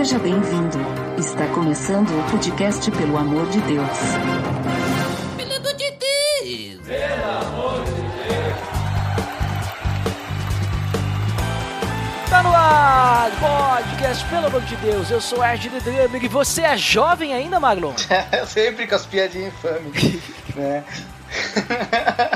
Seja bem-vindo. Está começando o podcast Pelo Amor de Deus. Pelo amor de Deus! Tá no ar, podcast, pelo amor de Deus, eu sou Ed The Drummer e você é jovem ainda, Marlon? Sempre com as piadinhas infames, né?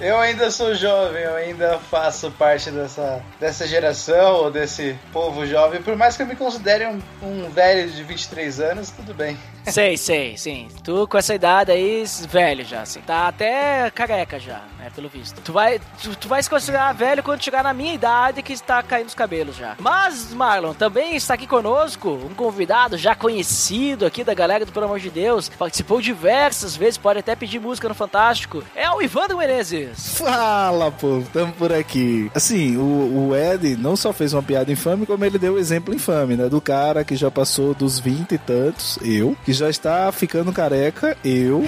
Eu ainda sou jovem, eu ainda faço parte dessa, dessa geração ou desse povo jovem. Por mais que eu me considere um, um velho de 23 anos, tudo bem. Sei, sei, sim. Tu com essa idade aí, velho já, assim. Tá até careca já, né, pelo visto. Tu vai, tu, tu vai se considerar velho quando chegar na minha idade que está caindo os cabelos já. Mas, Marlon, também está aqui conosco um convidado já conhecido aqui da galera do Pelo Amor de Deus. Participou diversas vezes, pode até pedir música no Fantástico. É o Ivandro Menezes. Fala, povo, tamo por aqui. Assim, o, o Ed não só fez uma piada infame, como ele deu o exemplo infame, né? Do cara que já passou dos 20 e tantos, eu, que já está ficando careca, eu,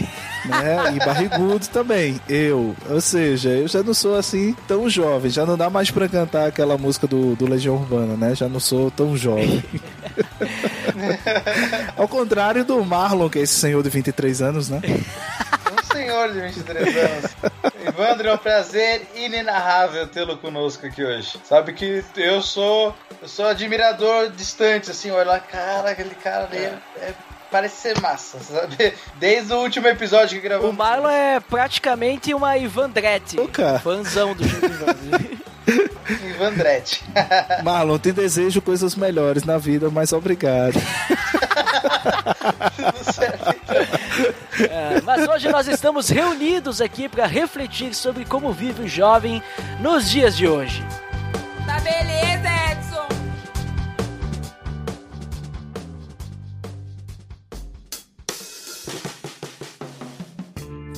né? E barrigudo também, eu. Ou seja, eu já não sou assim tão jovem, já não dá mais pra cantar aquela música do, do Legião Urbana, né? Já não sou tão jovem. Ao contrário do Marlon, que é esse senhor de 23 anos, né? Senhor de 23 anos. Evandro, é um prazer inenarrável tê-lo conosco aqui hoje. Sabe que eu sou eu sou admirador distante, assim, olha lá, cara, aquele cara ali é, é- parece ser massa, sabe? Desde o último episódio que O gravamos. Marlon é praticamente uma Ivandrete. Ô, cara. Fãzão do. Evandrete. Marlon, te desejo coisas melhores na vida, mas obrigado. Tudo certo. É, mas hoje nós estamos reunidos aqui para refletir sobre como vive o jovem nos dias de hoje. Tá beleza, Edson!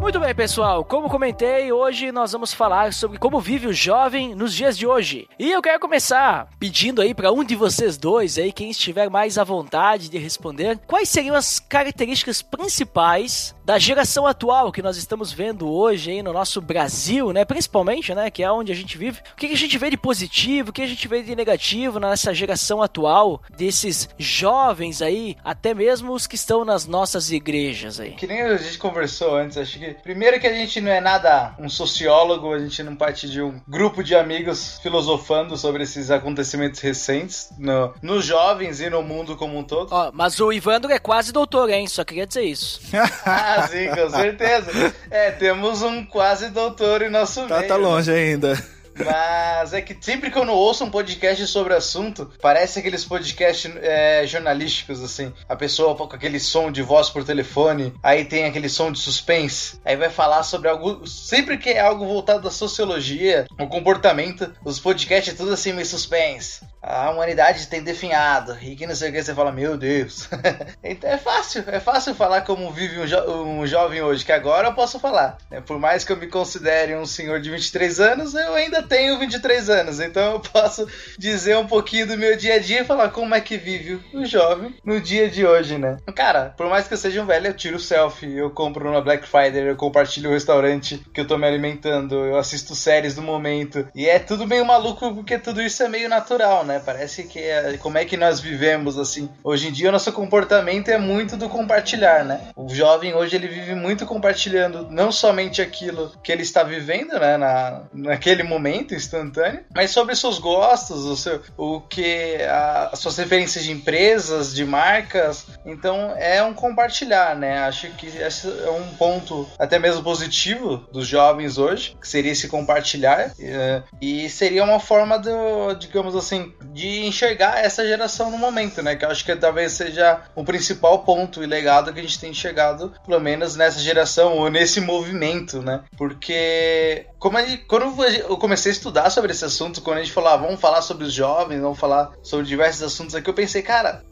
Muito bem, pessoal. Como comentei, hoje nós vamos falar sobre como vive o jovem nos dias de hoje. E eu quero começar pedindo aí para um de vocês dois aí, quem estiver mais à vontade de responder, quais seriam as características principais da geração atual que nós estamos vendo hoje aí no nosso Brasil, né? Principalmente, né? Que é onde a gente vive. O que que a gente vê de positivo, o que a gente vê de negativo nessa geração atual desses jovens aí, até mesmo os que estão nas nossas igrejas aí. Que nem a gente conversou antes, acho que primeiro que a gente não é nada um sociólogo, a gente não parte de um grupo de amigos filosofando sobre esses acontecimentos recentes no, nos jovens e no mundo como um todo. Ó, mas o Ivandro é quase doutor, hein? Só queria dizer isso. Ah, sim, com certeza. É, temos um quase doutor em nosso Tá, meio. tá longe ainda. Mas é que sempre que eu não ouço um podcast sobre assunto, parece aqueles podcasts é, jornalísticos, assim. A pessoa com aquele som de voz por telefone, aí tem aquele som de suspense, aí vai falar sobre algo. Sempre que é algo voltado à sociologia, o comportamento, os podcasts é tudo assim meio suspense. A humanidade tem definhado, e que não sei o que, você fala, meu Deus. então é fácil, é fácil falar como vive um, jo- um jovem hoje, que agora eu posso falar. né? Por mais que eu me considere um senhor de 23 anos, eu ainda tenho 23 anos, então eu posso dizer um pouquinho do meu dia a dia e falar como é que vive o jovem no dia de hoje, né? Cara, por mais que eu seja um velho, eu tiro selfie, eu compro na Black Friday, eu compartilho o restaurante que eu tô me alimentando, eu assisto séries do momento, e é tudo meio maluco porque tudo isso é meio natural, né? Parece que é como é que nós vivemos assim. Hoje em dia o nosso comportamento é muito do compartilhar, né? O jovem hoje ele vive muito compartilhando não somente aquilo que ele está vivendo, né, na, naquele momento instantâneo, mas sobre seus gostos, o seu, o que a- as suas referências de empresas, de marcas, Então é um compartilhar, né? Acho que esse é um ponto até mesmo positivo dos jovens hoje, que seria esse compartilhar. eh, E seria uma forma do, digamos assim, de enxergar essa geração no momento, né? Que eu acho que talvez seja o principal ponto e legado que a gente tem chegado, pelo menos nessa geração ou nesse movimento, né? Porque como gente- quando eu comecei a estudar sobre esse assunto, quando a gente falou, ah, vamos falar sobre os jovens, vamos falar sobre diversos assuntos aqui, eu pensei, cara,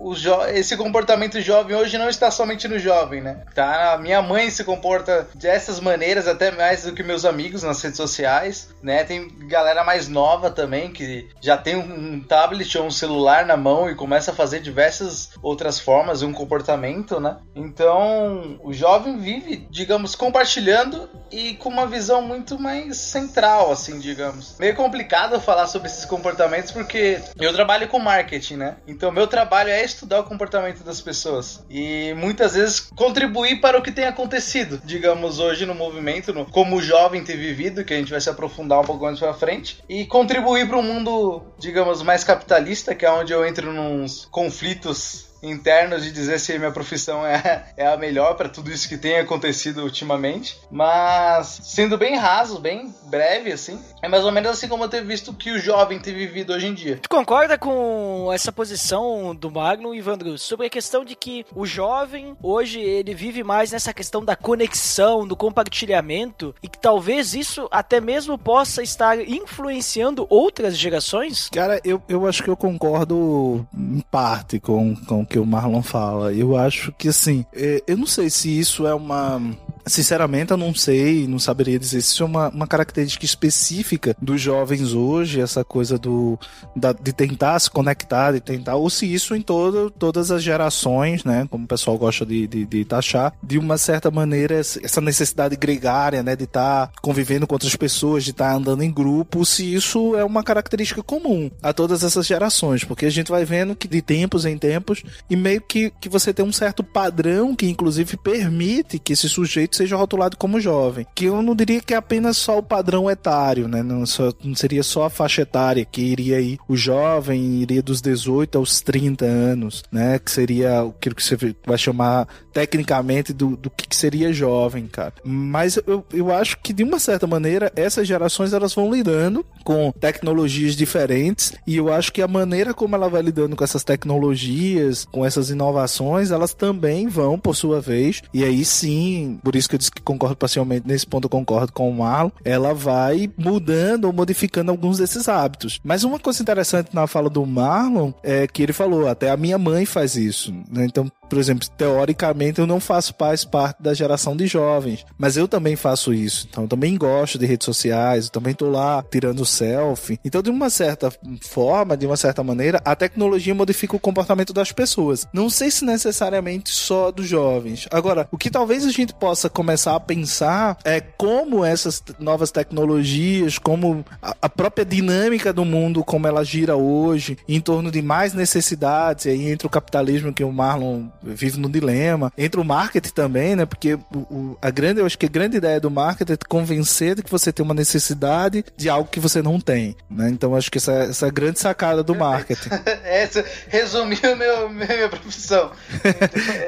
esse comportamento jovem hoje não está somente no jovem, né? Tá? Minha mãe se comporta dessas maneiras, até mais do que meus amigos nas redes sociais, né? Tem galera mais nova também que já tem um tablet ou um celular na mão e começa a fazer diversas outras formas e um comportamento, né? Então, o jovem vive, digamos, compartilhando e com uma visão muito mais central, assim, digamos. Meio complicado falar sobre esses comportamentos porque eu trabalho com marketing, né? Então, meu trabalho é estudar o comportamento das pessoas e muitas vezes contribuir para o que tem acontecido, digamos, hoje no movimento, no, como o jovem tem vivido, que a gente vai se aprofundar um pouco mais pra frente, e contribuir para um mundo, digamos, mais capitalista, que é onde eu entro nos conflitos internos de dizer se minha profissão é, é a melhor para tudo isso que tem acontecido ultimamente. Mas, sendo bem raso, bem breve, assim, é mais ou menos assim como eu ter visto que o jovem tem vivido hoje em dia. Tu concorda com essa posição do Magno, Ivandro, sobre a questão de que o jovem, hoje, ele vive mais nessa questão da conexão, do compartilhamento, e que talvez isso até mesmo possa estar influenciando outras gerações? Cara, eu, eu acho que eu concordo em parte com, com o que o Marlon fala. Eu acho que, assim, é, eu não sei se isso é uma. Sinceramente, eu não sei, não saberia dizer se isso é uma, uma característica específica dos jovens hoje, essa coisa do da- de tentar se conectar, de tentar, ou se isso em todo, todas as gerações, né, como o pessoal gosta de, de, de taxar, de uma certa maneira, essa necessidade gregária, né, de estar convivendo com outras pessoas, de estar andando em grupo, se isso é uma característica comum a todas essas gerações, porque a gente vai vendo que de tempos em tempos, e meio que, que você tem um certo padrão que inclusive permite que esse sujeito seja rotulado como jovem, que eu não diria que é apenas só o padrão etário, né, não, só- não seria só a faixa etária que iria aí, o jovem iria dos 18 aos 30 anos, né, que seria aquilo que você vai chamar tecnicamente do, do que seria jovem, cara. Mas eu, eu acho que de uma certa maneira essas gerações elas vão lidando com tecnologias diferentes e eu acho que a maneira como ela vai lidando com essas tecnologias, com essas inovações, elas também vão por sua vez e aí sim, por isso que eu disse que concordo parcialmente nesse ponto eu concordo com o Marlon, ela vai mudando ou modificando alguns desses hábitos. Mas uma coisa interessante na fala do Marlon é que ele falou, até a minha mãe faz isso, né? Então, por exemplo, teoricamente eu não faço mais parte da geração de jovens, mas eu também faço isso. Então, eu também gosto de redes sociais, eu também tô lá tirando selfie. Então, de uma certa forma, de uma certa maneira, a tecnologia modifica o comportamento das pessoas. Não sei se necessariamente só dos jovens. Agora, o que talvez a gente possa começar a pensar é como essas novas tecnologias, como a, a própria dinâmica do mundo, como ela gira hoje, em torno de mais necessidades, e aí entra o capitalismo que o Marlon vive no dilema, entra o marketing também, né? Porque o, o- a grande, eu acho que a grande ideia do marketing é te convencer de que você tem uma necessidade de algo que você não tem, né? Então acho que essa, essa é a grande sacada do marketing. Essa resumiu meu, minha profissão.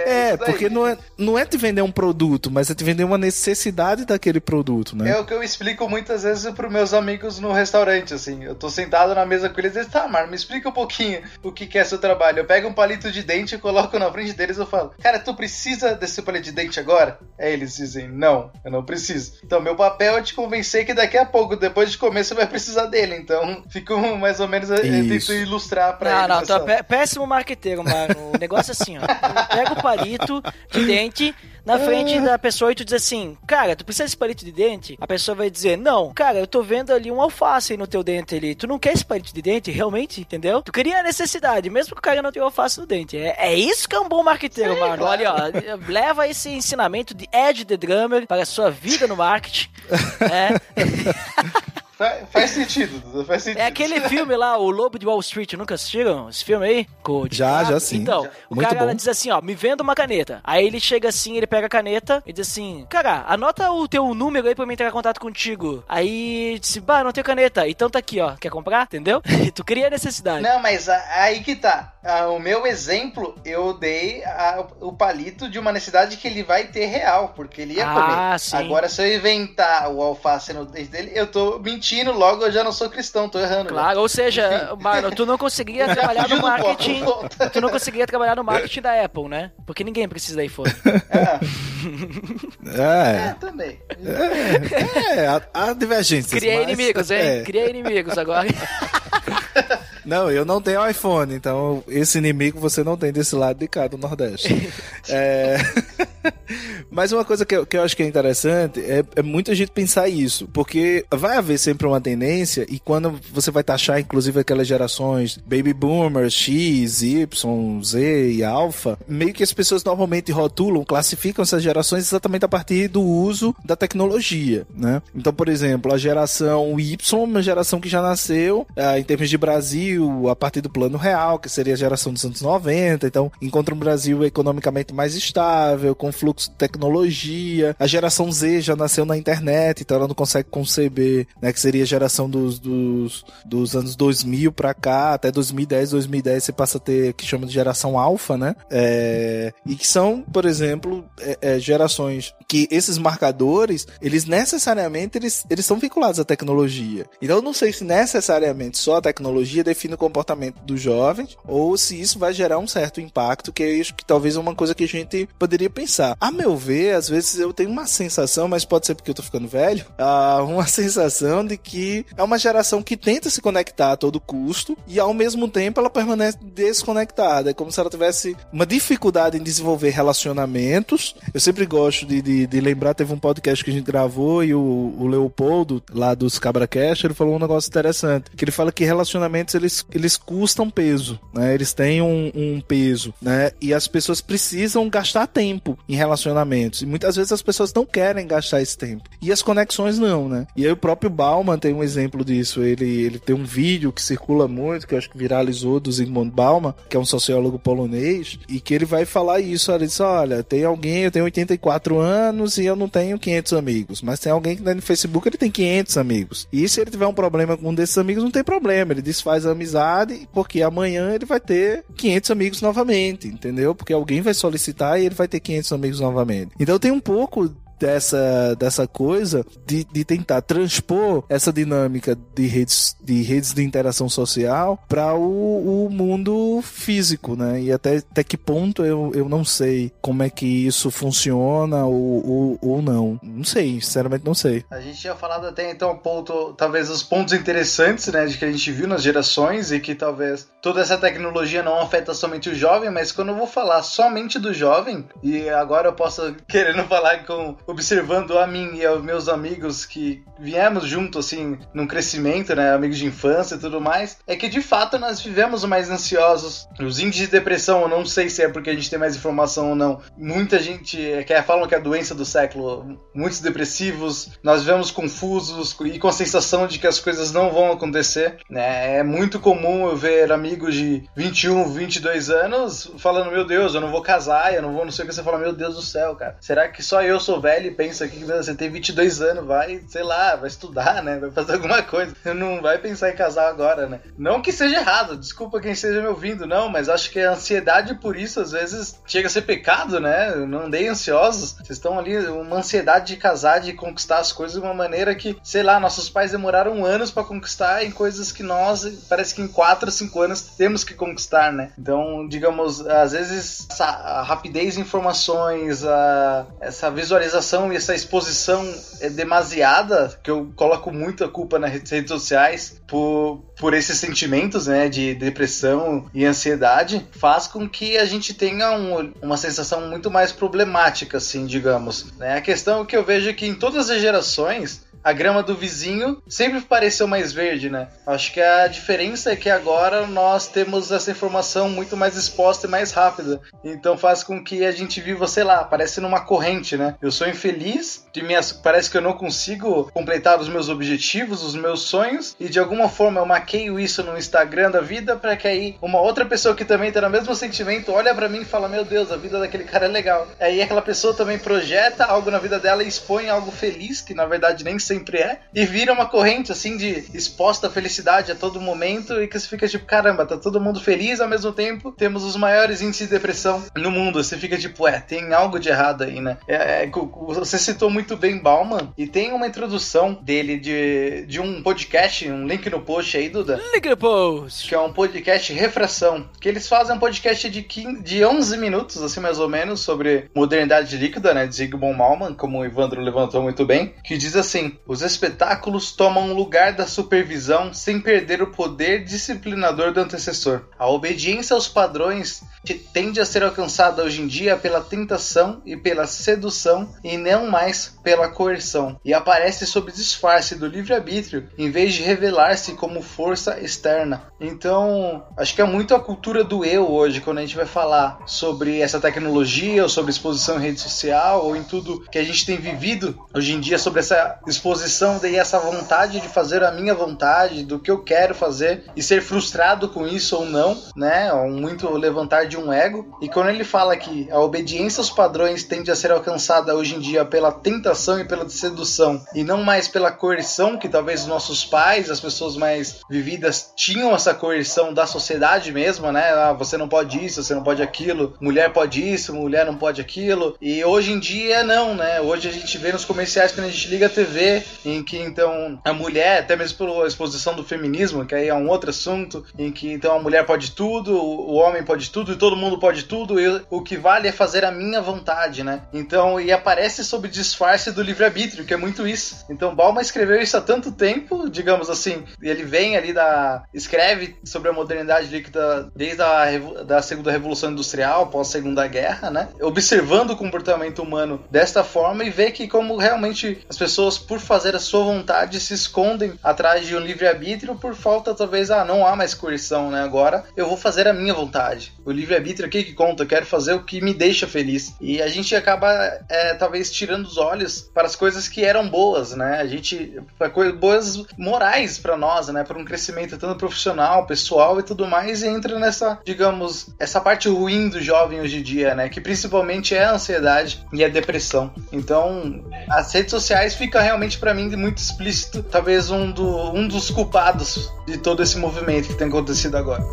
É, daí. porque não é, não é te vender um produto, mas é te vender uma necessidade daquele produto, né? É o que eu explico muitas vezes pros meus amigos no restaurante, assim. Eu tô sentado na mesa com eles e eles, tá, Mar, me explica um pouquinho o que, que é seu trabalho. Eu pego um palito de dente e coloco na frente deles e eu falo, cara, tu precisa desse palito de dente agora? Aí eles dizem, não, eu não preciso. Então, meu papel é te convencer que daqui a pouco, depois de comer, você vai precisar dele. Então, fico mais ou menos, eu tento ilustrar pra Não, eles. não, tu é péssimo marqueteiro, mano. O negócio é assim, ó. Pega o palito de dente na frente da pessoa e tu diz assim, cara, tu precisa desse palito de dente? A pessoa vai dizer, não, cara, eu tô vendo ali um alface no teu dente ali. Tu não quer esse palito de dente, realmente, entendeu? Tu queria a necessidade, mesmo que o cara não tenha alface no dente. É, é isso que é um bom marqueteiro, Sim, mano. Olha, ó, leva esse ensinamento de Ed The Drummer para a sua vida no marketing. né? Fa- faz sentido, Dudu, faz sentido. É aquele filme lá, O Lobo de Wall Street, nunca assistiram esse filme aí? Com Já, já sim. Então, Já. o Muito cara bom. diz assim, ó, me venda uma caneta. Aí ele chega assim, ele pega a caneta e diz assim, cara, anota o teu número aí pra eu entrar em contato contigo. Aí disse, bah, não tenho caneta. Então tá aqui, ó, quer comprar? Entendeu? tu cria necessidade. Não, mas aí que tá. O meu exemplo, eu dei a- o palito de uma necessidade que ele vai ter real, porque ele ia Ah, comer. sim. Agora, se eu inventar o alface no dente dele, eu tô mentindo, logo eu já não sou cristão, tô errando. né? Claro, ou seja, mano, tu não conseguiria trabalhar no marketing. Tu não conseguiria trabalhar no marketing da Apple, né? Porque ninguém precisa da iPhone. Ah, É. é, também. É, há, há divergências. Criei mas- inimigos, hein? é. Criei inimigos agora. Não, eu não tenho iPhone, então esse inimigo você não tem desse lado de cá do Nordeste. É, Mas uma coisa que eu, que eu acho que é interessante é, é muita gente pensar isso, porque vai haver sempre uma tendência, e quando você vai taxar, inclusive, aquelas gerações Baby Boomers, X, Y, Z e Alpha, meio que as pessoas normalmente rotulam, classificam essas gerações exatamente a partir do uso da tecnologia, né? Então, por exemplo, a geração Y, uma geração que já nasceu, ah, em termos de Brasil, a partir do plano real, que seria a geração dos anos 90, então encontra um Brasil economicamente mais estável, com fluxo de tecnologia. A geração Z já nasceu na internet, então ela não consegue conceber, né, que seria a geração dos, dos, dos anos 2000 pra cá, até 2010, 2010 você passa a ter que chama de geração alfa, né? É, e que são, por exemplo, é, é, gerações que esses marcadores, eles necessariamente eles, eles são vinculados à tecnologia. Então eu não sei se necessariamente só a tecnologia define o comportamento dos jovens ou se isso vai gerar um certo impacto, que eu acho que talvez é uma coisa que a gente poderia pensar. A meu ver, às vezes eu tenho uma sensação, mas pode ser porque eu tô ficando velho, ah, uma sensação de que é uma geração que tenta se conectar a todo custo e ao mesmo tempo ela permanece desconectada. É como se ela tivesse uma dificuldade em desenvolver relacionamentos. Eu sempre gosto de, de, de lembrar, teve um podcast que a gente gravou e o, o Leopoldo, lá dos Cabra Cash, ele falou um negócio interessante, que ele fala que relacionamentos eles, eles custam peso, né? Eles têm um, um peso, né? E as pessoas precisam gastar tempo em relacionamentos. E muitas vezes as pessoas não querem gastar esse tempo. E as conexões não, né? E aí o próprio Bauman tem um exemplo disso. Ele, ele tem um vídeo que circula muito, que eu acho que viralizou, do Zygmunt Bauman, que é um sociólogo polonês, e que ele vai falar isso. Ele diz, olha, tem alguém, eu tenho 84 anos e eu não tenho 500 amigos. Mas tem alguém que tá no Facebook, ele tem 500 amigos. E se ele tiver um problema com um desses amigos, não tem problema. Ele desfaz a amizade, porque amanhã ele vai ter 500 amigos novamente, entendeu? Porque alguém vai solicitar e ele vai ter 500 amigos novamente. Então tem um pouco dessa, dessa coisa de, de tentar transpor essa dinâmica de redes de, redes de interação social para o, o mundo físico, né? E até, até que ponto eu, eu não sei como é que isso funciona ou, ou, ou não. Não sei, sinceramente não sei. A gente tinha falado até então ponto, talvez os pontos interessantes, né, de que a gente viu nas gerações e que talvez toda essa tecnologia não afeta somente o jovem, mas quando eu vou falar somente do jovem, e agora eu posso querendo falar com observando a mim e aos meus amigos que viemos junto assim num crescimento, né, amigos de infância e tudo mais, é que de fato nós vivemos mais ansiosos. Os índices de depressão, eu não sei se é porque a gente tem mais informação ou não. Muita gente é, que falam que é a doença do século, muitos depressivos, nós vivemos confusos e com a sensação de que as coisas não vão acontecer, né? É muito comum eu ver amigos de 21, 22 anos falando: "Meu Deus, eu não vou casar, eu não vou, não sei o que você fala: "Meu Deus do céu, cara. Será que só eu sou velho e pensa que você tem 22 anos, vai, sei lá, vai estudar, né? Vai fazer alguma coisa. Não vai pensar em casar agora, né? Não que seja errado, desculpa quem esteja me ouvindo, não, mas acho que a ansiedade por isso às vezes chega a ser pecado, né? Não andei ansiosos. Vocês estão ali, uma ansiedade de casar, de conquistar as coisas de uma maneira que, sei lá, nossos pais demoraram anos para conquistar em coisas que nós, parece que em 4 ou 5 anos temos que conquistar, né? Então, digamos, às vezes essa rapidez de informações, a, essa visualização e essa exposição é demasiada, que eu coloco muita culpa nas redes sociais por, por esses sentimentos, né, de depressão e ansiedade, faz com que a gente tenha um, uma sensação muito mais problemática, assim, digamos. Né? A questão que eu vejo é que em todas as gerações, a grama do vizinho sempre pareceu mais verde, né? Acho que a diferença é que agora nós temos essa informação muito mais exposta e mais rápida. Então faz com que a gente viva, sei lá, parece numa corrente, né? Eu sou infeliz, de minhas, parece que eu não consigo completar os meus objetivos, os meus sonhos, e de alguma forma eu maqueio isso no Instagram da vida para que aí uma outra pessoa que também tá no mesmo sentimento olha para mim e fala: Meu Deus, a vida daquele cara é legal. Aí aquela pessoa também projeta algo na vida dela e expõe algo feliz, que na verdade nem sempre é, e vira uma corrente assim de exposta felicidade a todo momento e que você fica tipo: Caramba, tá todo mundo feliz ao mesmo tempo, temos os maiores índices de depressão no mundo. Você fica tipo: É, tem algo de errado aí, né? É, é, você citou muito bem Bauman e tem uma introdução dele de, de um podcast, um link no post aí, Duda. Link no post. Que é um podcast Refração. Que eles fazem um podcast de, 15, de 11 minutos, assim mais ou menos, sobre modernidade líquida, né? De Zygmunt Bauman, como o Evandro levantou muito bem. Que diz assim: os espetáculos tomam lugar da supervisão sem perder o poder disciplinador do antecessor. A obediência aos padrões tende a ser alcançada hoje em dia pela tentação e pela sedução e não mais pela coerção, e aparece sob disfarce do livre-arbítrio em vez de revelar-se como força externa. Então, acho que é muito a cultura do eu hoje, quando a gente vai falar sobre essa tecnologia, ou sobre exposição em rede social, ou em tudo que a gente tem vivido hoje em dia, sobre essa exposição e essa vontade de fazer a minha vontade, do que eu quero fazer, e ser frustrado com isso ou não, né? Ou muito levantar de um ego. E quando ele fala que a obediência aos padrões tende a ser alcançada hoje em dia pela tentação e pela sedução, e não mais pela coerção que talvez os nossos pais, as pessoas mais vividas, tinham essa coerção da sociedade mesmo, né? Ah, você não pode isso, você não pode aquilo, mulher pode isso, mulher não pode aquilo. E hoje em dia não, né? Hoje a gente vê nos comerciais quando a gente liga a TV, em que então a mulher, até mesmo pela exposição do feminismo, que aí é um outro assunto, em que então a mulher pode tudo, o homem pode tudo e todo mundo pode tudo, e o que vale é fazer a minha vontade, né? Então, e aparece sob disfarce do livre-arbítrio, que é muito isso. Então, Balma escreveu isso há tanto tempo, digamos assim, ele vem ali da. escreve sobre a modernidade líquida desde a da segunda revolução industrial, pós Segunda Guerra, né? Observando o comportamento humano desta forma e vê que como realmente as pessoas, por fazer a sua vontade, se escondem atrás de um livre-arbítrio por falta, talvez, ah, não há mais coerção, né? Agora eu vou fazer a minha vontade. O livre-arbítrio aqui que conta, quero fazer o que me deixa feliz. E a gente acaba, é, talvez, tirando os olhos para as coisas que eram boas, né? A gente. boas morais para nós, né? Para um crescimento tanto profissional, pessoal e tudo mais, e entra nessa, digamos, essa parte ruim do jovem hoje em dia, né? Que principalmente é a ansiedade e a depressão. Então, as redes sociais fica realmente para mim muito explícito, talvez um, do, um dos culpados de todo esse movimento que tem acontecido agora.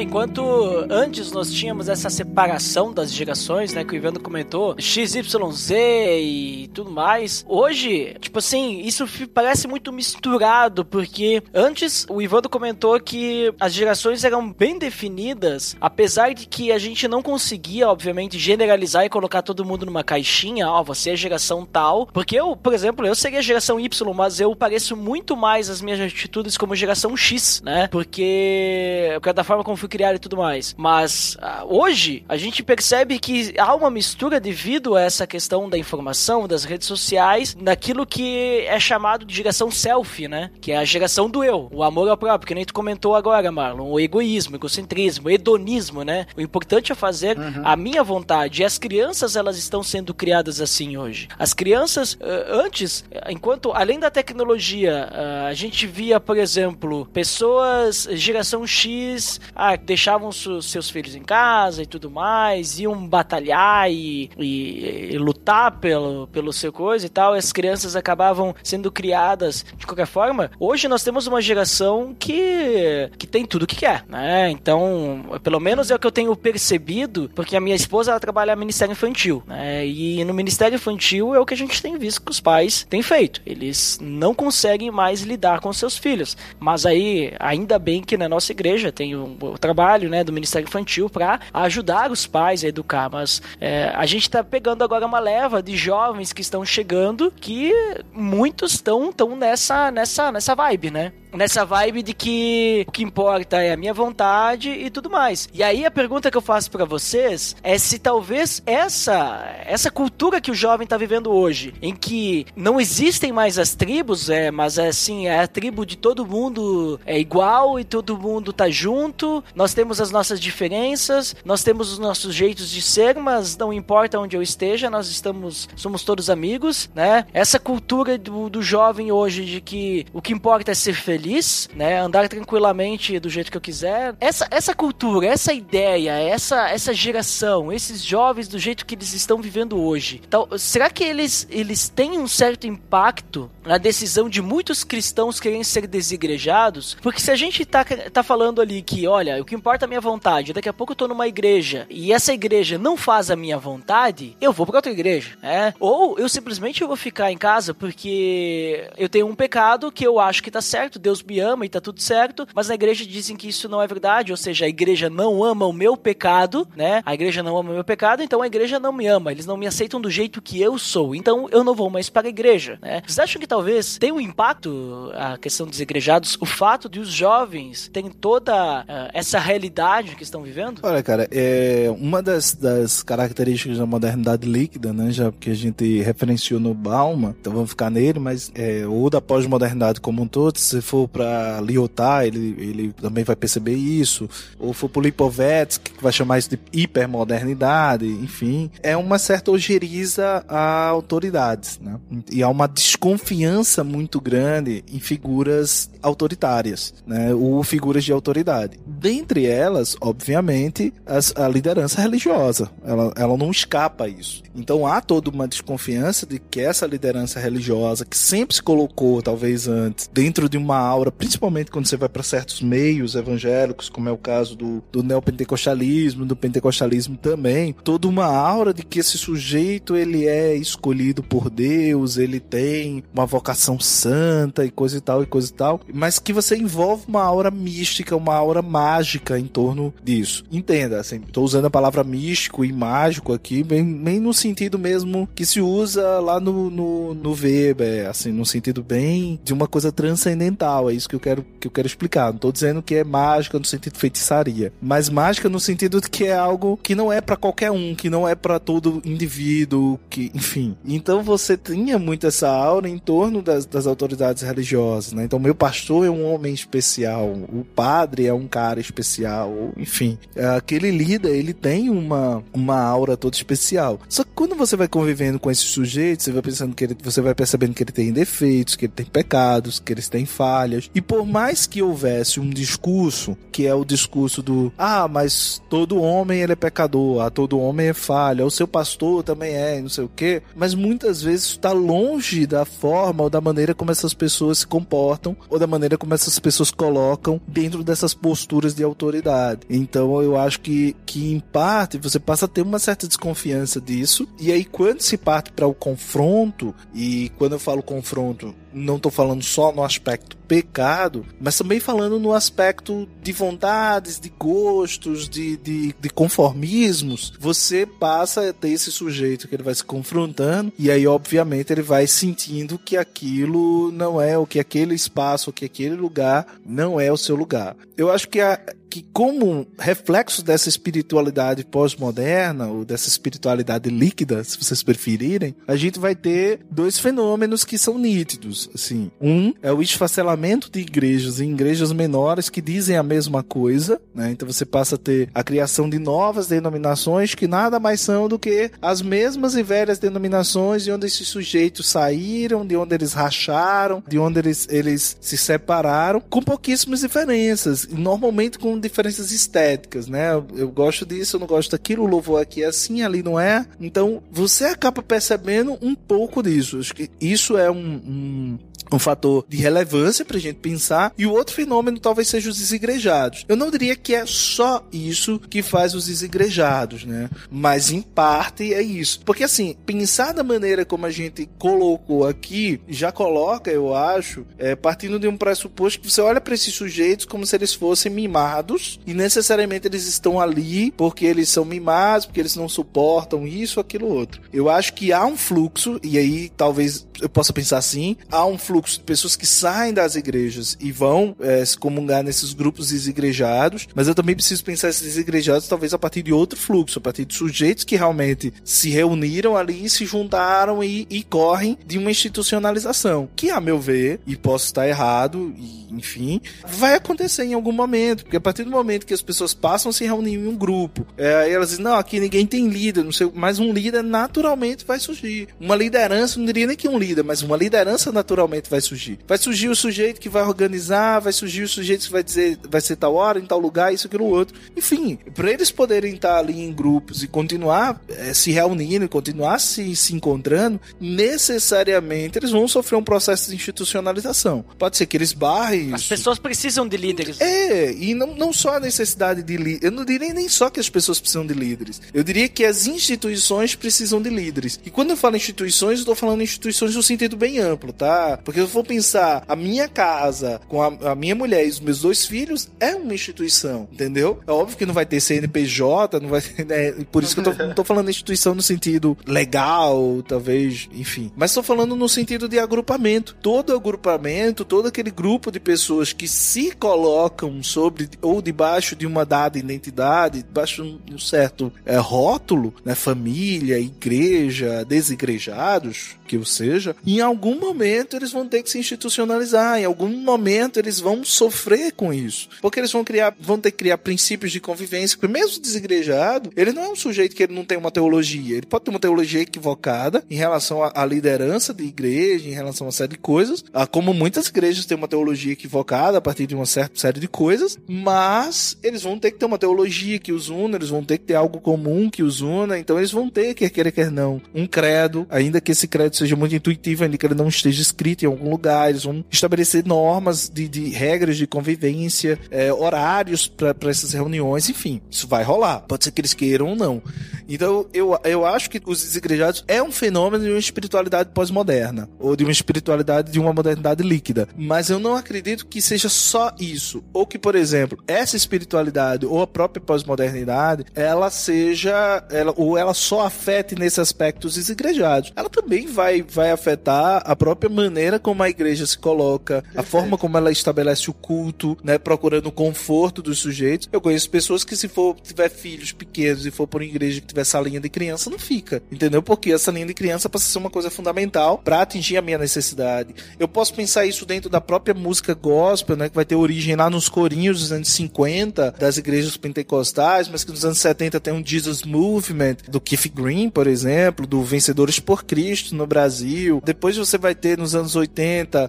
Enquanto antes nós tínhamos essa separação das gerações, né, que o Ivandro comentou, XYZ e tudo mais, hoje, tipo assim, isso parece muito misturado, porque antes o Ivandro comentou que as gerações eram bem definidas, apesar de que a gente não conseguia, obviamente, generalizar e colocar todo mundo numa caixinha, ó, oh, você é geração tal, porque eu, por exemplo, eu seria geração Y, mas eu pareço muito mais as minhas atitudes como geração X, né, porque, da forma como fui criado e tudo mais. Mas uh, hoje a gente percebe que há uma mistura devido a essa questão da informação, das redes sociais, naquilo que é chamado de geração selfie, né? Que é a geração do eu, o amor ao próprio, que nem tu comentou agora, Marlon. O egoísmo, o egocentrismo, o hedonismo, né? O importante é fazer uhum. a minha vontade. E as crianças, elas estão sendo criadas assim hoje. As crianças, uh, antes, enquanto, além da tecnologia, uh, a gente via, por exemplo, pessoas, geração X, ah, deixavam seus filhos em casa e tudo mais, iam batalhar e, e, e, lutar pelo, pelo seu coisa e tal, as crianças acabavam sendo criadas de qualquer forma. Hoje nós temos uma geração que, que tem tudo que quer, né? Então, pelo menos é o que eu tenho percebido, porque a minha esposa ela trabalha no Ministério Infantil, né? E no Ministério Infantil é o que a gente tem visto que os pais têm feito. Eles não conseguem mais lidar com seus filhos. Mas aí, ainda bem que na nossa igreja tem um, trabalho, né, do Ministério Infantil para ajudar os pais a educar, mas é, a gente está pegando agora uma leva de jovens que estão chegando que muitos estão tão nessa nessa nessa vibe, né? Nessa vibe de que o que importa é a minha vontade e tudo mais. E aí a pergunta que eu faço para vocês é se talvez essa essa cultura que o jovem tá vivendo hoje, em que não existem mais as tribos, é, mas assim, é a tribo de todo mundo é igual e todo mundo tá junto. Nós temos as nossas diferenças, nós temos os nossos jeitos de ser, mas não importa onde eu esteja, nós estamos somos todos amigos, né? Essa cultura do, do jovem hoje de que o que importa é ser feliz feliz, né? Andar tranquilamente do jeito que eu quiser. Essa, essa cultura, essa ideia, essa, essa geração, esses jovens do jeito que eles estão vivendo hoje. Então, será que eles, eles têm um certo impacto na decisão de muitos cristãos querem ser desigrejados? Porque se a gente tá, tá falando ali que, olha, o que importa é a minha vontade, daqui a pouco eu tô numa igreja e essa igreja não faz a minha vontade, eu vou pra outra igreja, né? Ou eu simplesmente vou ficar em casa porque eu tenho um pecado que eu acho que tá certo, Deus Deus me ama e tá tudo certo, mas na igreja dizem que isso não é verdade, ou seja, a igreja não ama o meu pecado, né? A igreja não ama o meu pecado, então a igreja não me ama, eles não me aceitam do jeito que eu sou, então eu não vou mais para a igreja, né? Vocês acham que talvez tenha um impacto a questão dos igrejados, o fato de os jovens terem toda uh, essa realidade que estão vivendo? Olha, cara, é uma das, das características da modernidade líquida, né? Já que a gente referenciou no Bauman, então vamos ficar nele, mas é, ou da pós-modernidade como um todo, se for for para Lyotard, ele, ele também vai perceber isso. Ou for Lipovetsky, que vai chamar isso de hipermodernidade, enfim. É uma certa ojeriza a autoridades, né? E há uma desconfiança muito grande em figuras autoritárias, né? Ou figuras de autoridade. Dentre elas, obviamente, as, a liderança religiosa. Ela, ela não escapa a isso. Então há toda uma desconfiança de que essa liderança religiosa, que sempre se colocou, talvez antes, dentro de uma aura, principalmente quando você vai para certos meios evangélicos, como é o caso do, do neopentecostalismo, do pentecostalismo também, toda uma aura de que esse sujeito ele é escolhido por Deus, ele tem uma vocação santa e coisa e tal e coisa e tal, mas que você envolve uma aura mística, uma aura mágica em torno disso. Entenda, assim, tô usando a palavra místico e mágico aqui, bem, bem no sentido mesmo que se usa lá no, no, no Weber, assim, no sentido bem de uma coisa transcendental é isso que eu quero, que eu quero explicar. Não tô dizendo que é mágica no sentido de feitiçaria, mas mágica no sentido de que é algo que não é para qualquer um, que não é para todo indivíduo, que, enfim. Então você tinha muito essa aura em torno das, das autoridades religiosas, né? Então meu pastor é um homem especial, o padre é um cara especial, enfim. Aquele líder, ele tem uma, uma aura toda especial. Só que quando você vai convivendo com esse sujeito, você vai pensando que ele, você vai percebendo que ele tem defeitos, que ele tem pecados, que eles têm falhas, falhas. E por mais que houvesse um discurso, que é o discurso do ah, mas todo homem ele é pecador, ah, todo homem é falha, o seu pastor também é, não sei o quê, mas muitas vezes está longe da forma ou da maneira como essas pessoas se comportam ou da maneira como essas pessoas colocam dentro dessas posturas de autoridade. Então eu acho que, que em parte você passa a ter uma certa desconfiança disso, e aí quando se parte para o confronto, e quando eu falo confronto, não estou falando só no aspecto pecado, mas também falando no aspecto de vontades, de gostos, de, de, de, conformismos, você passa a ter esse sujeito que ele vai se confrontando, e aí, obviamente, ele vai sentindo que aquilo não é, o que aquele espaço, o que aquele lugar não é o seu lugar. Eu acho que a, que como reflexo dessa espiritualidade pós-moderna ou dessa espiritualidade líquida, se vocês preferirem, a gente vai ter dois fenômenos que são nítidos, assim. Um é o esfacelamento de igrejas em igrejas menores que dizem a mesma coisa, né? Então você passa a ter a criação de novas denominações que nada mais são do que as mesmas e velhas denominações de onde esses sujeitos saíram, de onde eles racharam, de onde eles, eles se separaram, com pouquíssimas diferenças, normalmente com diferenças estéticas, né? Eu gosto disso, eu não gosto daquilo, o louvor aqui é assim, ali não é. Então você acaba percebendo um pouco disso. Acho que isso é um, um um fator de relevância pra gente pensar, e o outro fenômeno talvez seja os desigrejados. Eu não diria que é só isso que faz os desigrejados, né? Mas em parte é isso. Porque assim, pensar da maneira como a gente colocou aqui, já coloca, eu acho, é, partindo de um pressuposto que você olha para esses sujeitos como se eles fossem mimados e necessariamente eles estão ali porque eles são mimados, porque eles não suportam isso, aquilo, outro. Eu acho que há um fluxo, e aí talvez eu possa pensar assim, há um fluxo de pessoas que saem das igrejas e vão é, se comungar nesses grupos desigrejados, mas eu também preciso pensar esses desigrejados talvez a partir de outro fluxo, a partir de sujeitos que realmente se reuniram ali, se juntaram e, e correm de uma institucionalização, que a meu ver, e posso estar errado, e, enfim, vai acontecer em algum momento, porque a partir do momento que as pessoas passam a se reunir em um grupo, é, elas dizem, não, aqui ninguém tem líder, não sei, mas um líder naturalmente vai surgir. Uma liderança, não diria nem que um líder, mas uma liderança naturalmente vai surgir. Vai surgir o sujeito que vai organizar, vai surgir o sujeito que vai dizer, vai ser tal hora, em tal lugar, isso, aquilo, outro. Enfim, para eles poderem estar ali em grupos e continuar é, se reunindo, continuar se, se encontrando, necessariamente eles vão sofrer um processo de institucionalização. Pode ser que eles barrem As pessoas precisam de líderes. É, e não, não só a necessidade de líderes. Eu não diria nem só que as pessoas precisam de líderes. Eu diria que as instituições precisam de líderes. E quando eu falo instituições, eu estou falando instituições no sentido bem amplo, tá? Porque se eu for pensar, a minha casa com a, a, minha mulher e os meus dois filhos é uma instituição, entendeu? É óbvio que não vai ter CNPJ, não vai ter, né? Por isso que eu tô, não tô falando instituição no sentido legal, talvez, enfim. Mas tô falando no sentido de agrupamento. Todo agrupamento, todo aquele grupo de pessoas que se colocam sobre ou debaixo de uma dada identidade, debaixo de um certo é, rótulo, né? Família, igreja, desigrejados, que eu seja, em algum momento eles vão ter que se institucionalizar, em algum momento eles vão sofrer com isso. Porque eles vão criar, vão ter que criar princípios de convivência, porque mesmo desigrejado, ele não é um sujeito que ele não tem uma teologia, ele pode ter uma teologia equivocada em relação à liderança de igreja, em relação a uma série de coisas, ah, como muitas igrejas têm uma teologia equivocada a partir de uma certa série de coisas, mas eles vão ter que ter uma teologia que os una, eles vão ter que ter algo comum que os una, então eles vão ter, quer queira, quer não, um credo, ainda que esse credo seja muito intuitivo, ainda que ele não esteja escrito em algum lugar, eles vão estabelecer normas de, de regras de convivência, é, horários para essas reuniões, enfim, isso vai rolar. Pode ser que eles queiram ou não. Então, eu, eu acho que os desigrejados é um fenômeno de uma espiritualidade pós-moderna, ou de uma espiritualidade de uma modernidade líquida. Mas eu não acredito que seja só isso. Ou que, por exemplo, essa espiritualidade ou a própria pós-modernidade, ela seja, ela, ou ela só afete nesse aspecto os desigrejados. Ela também vai, vai afetar a própria maneira como a igreja se coloca, a forma como ela estabelece o culto, né, procurando o conforto dos sujeitos. Eu conheço pessoas que se for tiver filhos pequenos e for por uma igreja que tiver salinha de criança, não fica, entendeu? Porque essa linha de criança passa a ser uma coisa fundamental para atingir a minha necessidade. Eu posso pensar isso dentro da própria música gospel, né, que vai ter origem lá nos corinhos dos anos 50 das igrejas pentecostais, mas que nos anos 70 tem um Jesus Movement do Keith Green, por exemplo, do Vencedores por Cristo no Brasil. Depois você vai ter nos anos 80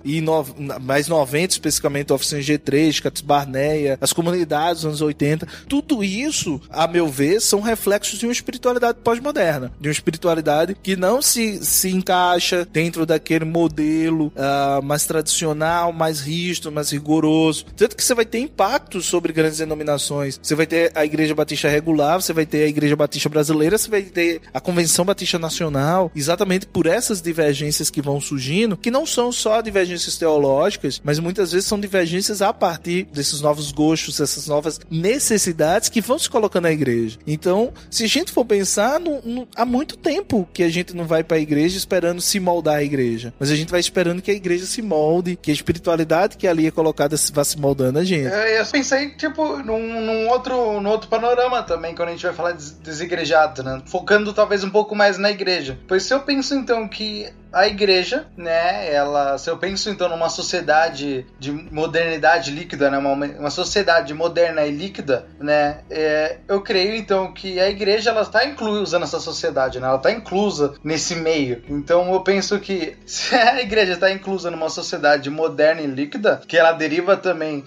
e no, mais 90, especificamente, Oficina G3, Cates Barneia, as comunidades dos anos 80. Tudo isso, a meu ver, são reflexos de uma espiritualidade pós-moderna, de uma espiritualidade que não se, se encaixa dentro daquele modelo uh, mais tradicional, mais rígido, mais rigoroso. Tanto que você vai ter impactos sobre grandes denominações. Você vai ter a Igreja Batista regular, você vai ter a Igreja Batista brasileira, você vai ter a Convenção Batista Nacional, exatamente por essas divergências que vão surgindo, que não são só divergências teológicas, mas muitas vezes são divergências a partir desses novos gostos, essas novas necessidades que vão se colocando na igreja. Então, se a gente for pensar, no, no, há muito tempo que a gente não vai para a igreja esperando se moldar a igreja, mas a gente vai esperando que a igreja se molde, que a espiritualidade que ali é colocada vá se moldando a gente. É, eu pensei, tipo, num, num, outro, num outro panorama também, quando a gente vai falar de desigrejado, né? Focando talvez um pouco mais na igreja. Pois se eu penso então que a igreja, né, ela, se eu penso então numa sociedade de modernidade líquida, né, uma, uma sociedade moderna e líquida, né, é, eu creio então que a igreja ela está inclusa nessa sociedade, né, ela está inclusa nesse meio. Então eu penso que se a igreja está inclusa numa sociedade moderna e líquida, que ela deriva também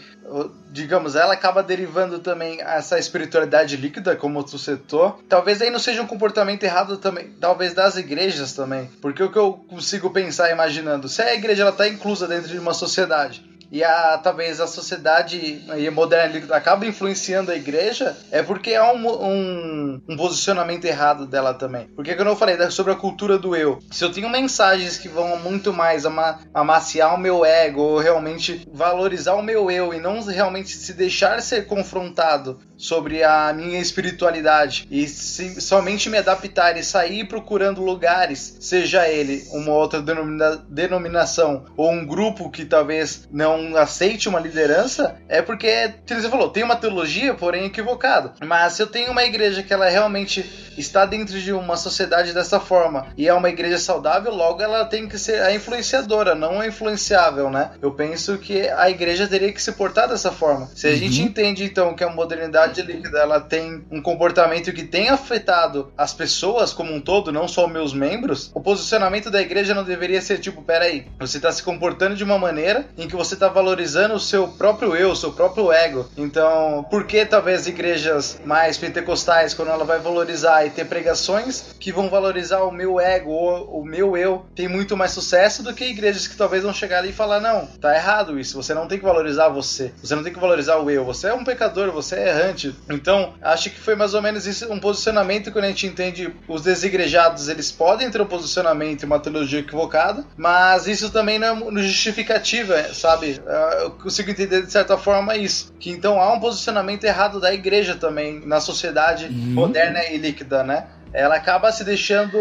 digamos, ela acaba derivando também essa espiritualidade líquida, como tu citou. Talvez aí não seja um comportamento errado também, talvez das igrejas também. Porque o que eu consigo pensar imaginando, se a igreja ela tá inclusa dentro de uma sociedade e a, talvez a sociedade moderna acaba influenciando a igreja, é porque há um, um, um, posicionamento errado dela também. Porque quando eu falei sobre a cultura do eu, se eu tenho mensagens que vão muito mais ama, amaciar o meu ego, ou realmente valorizar o meu eu e não realmente se deixar ser confrontado sobre a minha espiritualidade e se, somente me adaptar e sair procurando lugares, seja ele uma outra denomina, denominação ou um grupo que talvez não aceite uma liderança, é porque, como você falou, tem uma teologia, porém equivocada. Mas se eu tenho uma igreja que ela realmente está dentro de uma sociedade dessa forma e é uma igreja saudável, logo ela tem que ser a influenciadora, não a influenciável, né? Eu penso que a igreja teria que se portar dessa forma. Se a uhum. gente entende então que a modernidade líquida ela tem um comportamento que tem afetado as pessoas como um todo, não só meus membros, o posicionamento da igreja não deveria ser tipo, peraí, você está se comportando de uma maneira em que você está valorizando o seu próprio eu, o seu próprio ego. Então, por que talvez igrejas mais pentecostais, quando ela vai valorizar e ter pregações que vão valorizar o meu ego ou o meu eu, tem muito mais sucesso do que igrejas que talvez vão chegar ali e falar, não, tá errado isso, você não tem que valorizar você, você não tem que valorizar o eu, você é um pecador, você é errante, então, acho que foi mais ou menos isso, um posicionamento quando a gente entende os desigrejados, eles podem ter um posicionamento e uma teologia equivocada, mas isso também não é justificativa, sabe? Eu consigo entender de certa forma isso, que então há um posicionamento errado da igreja também na sociedade uhum. moderna e líquida, né? Ela acaba se deixando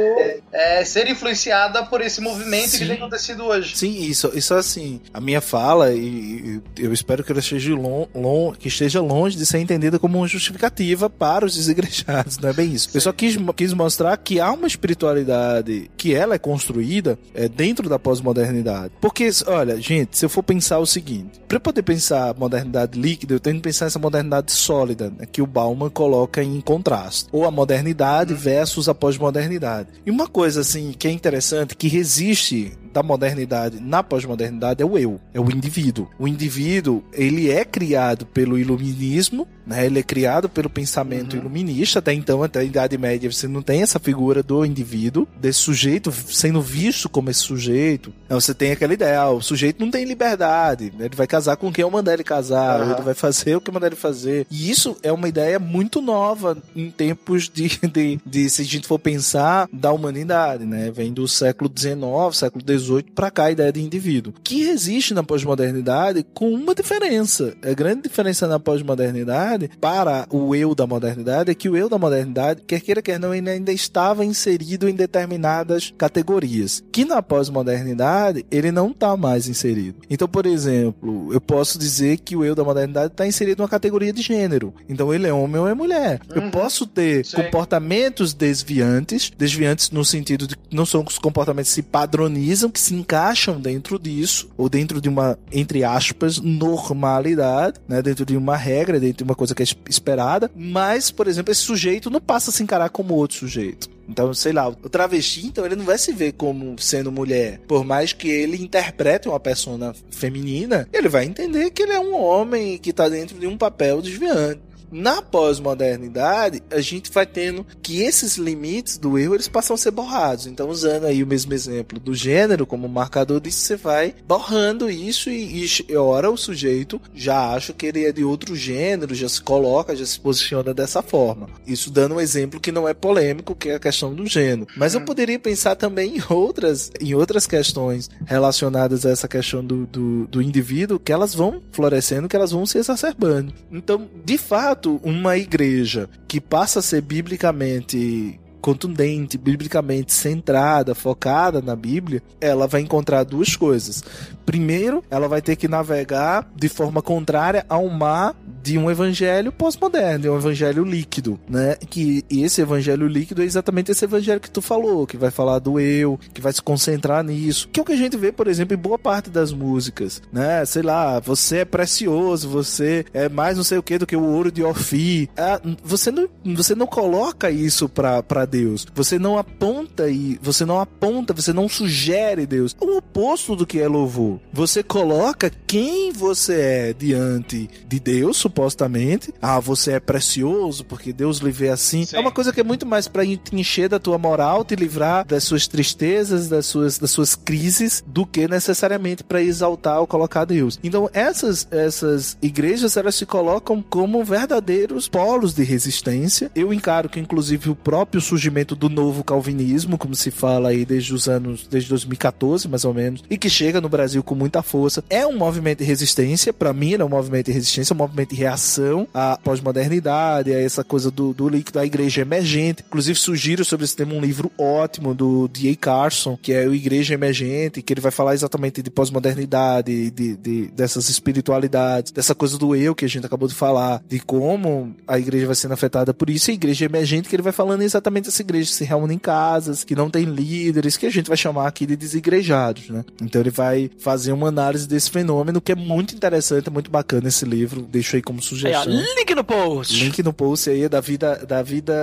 é, ser influenciada por esse movimento Sim. que tem acontecido hoje. Sim, isso, isso assim, a minha fala, e, eu espero que ela esteja, long, long, que esteja longe de ser entendida como uma justificativa para os desigrejados, não é bem isso. Sim. Eu só quis, quis mostrar que há uma espiritualidade que ela é construída é, dentro da pós-modernidade. Porque, olha, gente, se eu for pensar o seguinte, para poder pensar modernidade líquida, eu tenho que pensar essa modernidade sólida, né, que o Bauman coloca em contraste. Ou a modernidade hum. versus versus a pós-modernidade. E uma coisa assim que é interessante, que resiste da modernidade na pós-modernidade é o eu, é o indivíduo. O indivíduo, ele é criado pelo iluminismo, né? Ele é criado pelo pensamento uhum. iluminista, até então, até a Idade Média, você não tem essa figura do indivíduo, desse sujeito sendo visto como esse sujeito. Então, você tem aquela ideia, ah, o sujeito não tem liberdade, né? ele vai casar com quem eu mandar ele casar, uhum. ele vai fazer o que eu mandar ele fazer. E isso é uma ideia muito nova em tempos de, de, de se a gente for pensar, da humanidade, né? Vem do século XIX, século XVIII, XVIII para cá a ideia de indivíduo, que existe na pós-modernidade com uma diferença. A grande diferença na pós-modernidade para o eu da modernidade é que o eu da modernidade, quer queira quer não, ele ainda estava inserido em determinadas categorias, que na pós-modernidade ele não está mais inserido. Então, por exemplo, eu posso dizer que o eu da modernidade está inserido numa categoria de gênero. Então, ele é homem ou é mulher. Uhum. Eu posso ter Sim. comportamentos desviantes, desviantes no sentido de que não são os comportamentos que se padronizam, que se encaixam dentro disso, ou dentro de uma, entre aspas, normalidade, né? Dentro de uma regra, dentro de uma coisa que é esperada. Mas, por exemplo, esse sujeito não passa a se encarar como outro sujeito. Então, sei lá, o travesti, então, ele não vai se ver como sendo mulher. Por mais que ele interprete uma persona feminina, ele vai entender que ele é um homem que tá dentro de um papel desviante. Na pós-modernidade, a gente vai tendo que esses limites do erro eles passam a ser borrados. Então, usando aí o mesmo exemplo do gênero como marcador disso, você vai borrando isso e, e ora o sujeito já acha que ele é de outro gênero, já se coloca, já se posiciona dessa forma. Isso dando um exemplo que não é polêmico, que é a questão do gênero. Mas eu hum. poderia pensar também em outras, em outras questões relacionadas a essa questão do, do, do indivíduo, que elas vão florescendo, que elas vão se exacerbando. Então, de fato, fato, uma igreja que passa a ser biblicamente contundente, biblicamente centrada, focada na Bíblia, ela vai encontrar duas coisas. Primeiro, ela vai ter que navegar de forma contrária ao mar de um evangelho pós-moderno, um evangelho líquido, né? Que esse evangelho líquido é exatamente esse evangelho que tu falou, que vai falar do eu, que vai se concentrar nisso, que é o que a gente vê, por exemplo, em boa parte das músicas, né? Sei lá, você é precioso, você é mais não sei o que do que o ouro de Orfi. É, você não, você não coloca isso para Deus. Você não aponta e você não aponta, você não sugere Deus. O oposto do que é louvor. Você coloca quem você é diante de Deus, supostamente. Ah, você é precioso porque Deus lhe vê assim. Sim. É uma coisa que é muito mais pra te encher da tua moral, te livrar das suas tristezas, das suas, das suas crises, do que necessariamente pra exaltar ou colocar Deus. Então, essas, essas igrejas, elas se colocam como verdadeiros polos de resistência. Eu encaro que, inclusive, o próprio surgimento do novo calvinismo, como se fala aí desde os anos, desde 2014, mais ou menos, e que chega no Brasil com muita força, é um movimento de resistência. Pra mim, é um movimento de resistência, um movimento de reação à pós-modernidade, a essa coisa do, do líquido da igreja emergente. Inclusive, surgiram sobre esse tema um livro ótimo do D.A. Carson, que é o Igreja Emergente, que ele vai falar exatamente de pós-modernidade, de, de, dessas espiritualidades, dessa coisa do eu que a gente acabou de falar, de como a igreja vai sendo afetada por isso. E a igreja emergente, que ele vai falando exatamente essa igreja que se reúne em casas, que não tem líderes, que a gente vai chamar aqui de desigrejados, né? Então ele vai fazer uma análise desse fenômeno que é muito interessante, é muito bacana esse livro. Deixo aí como Aí, ó, sugestão. link no post. Link no post aí é da vida, da vida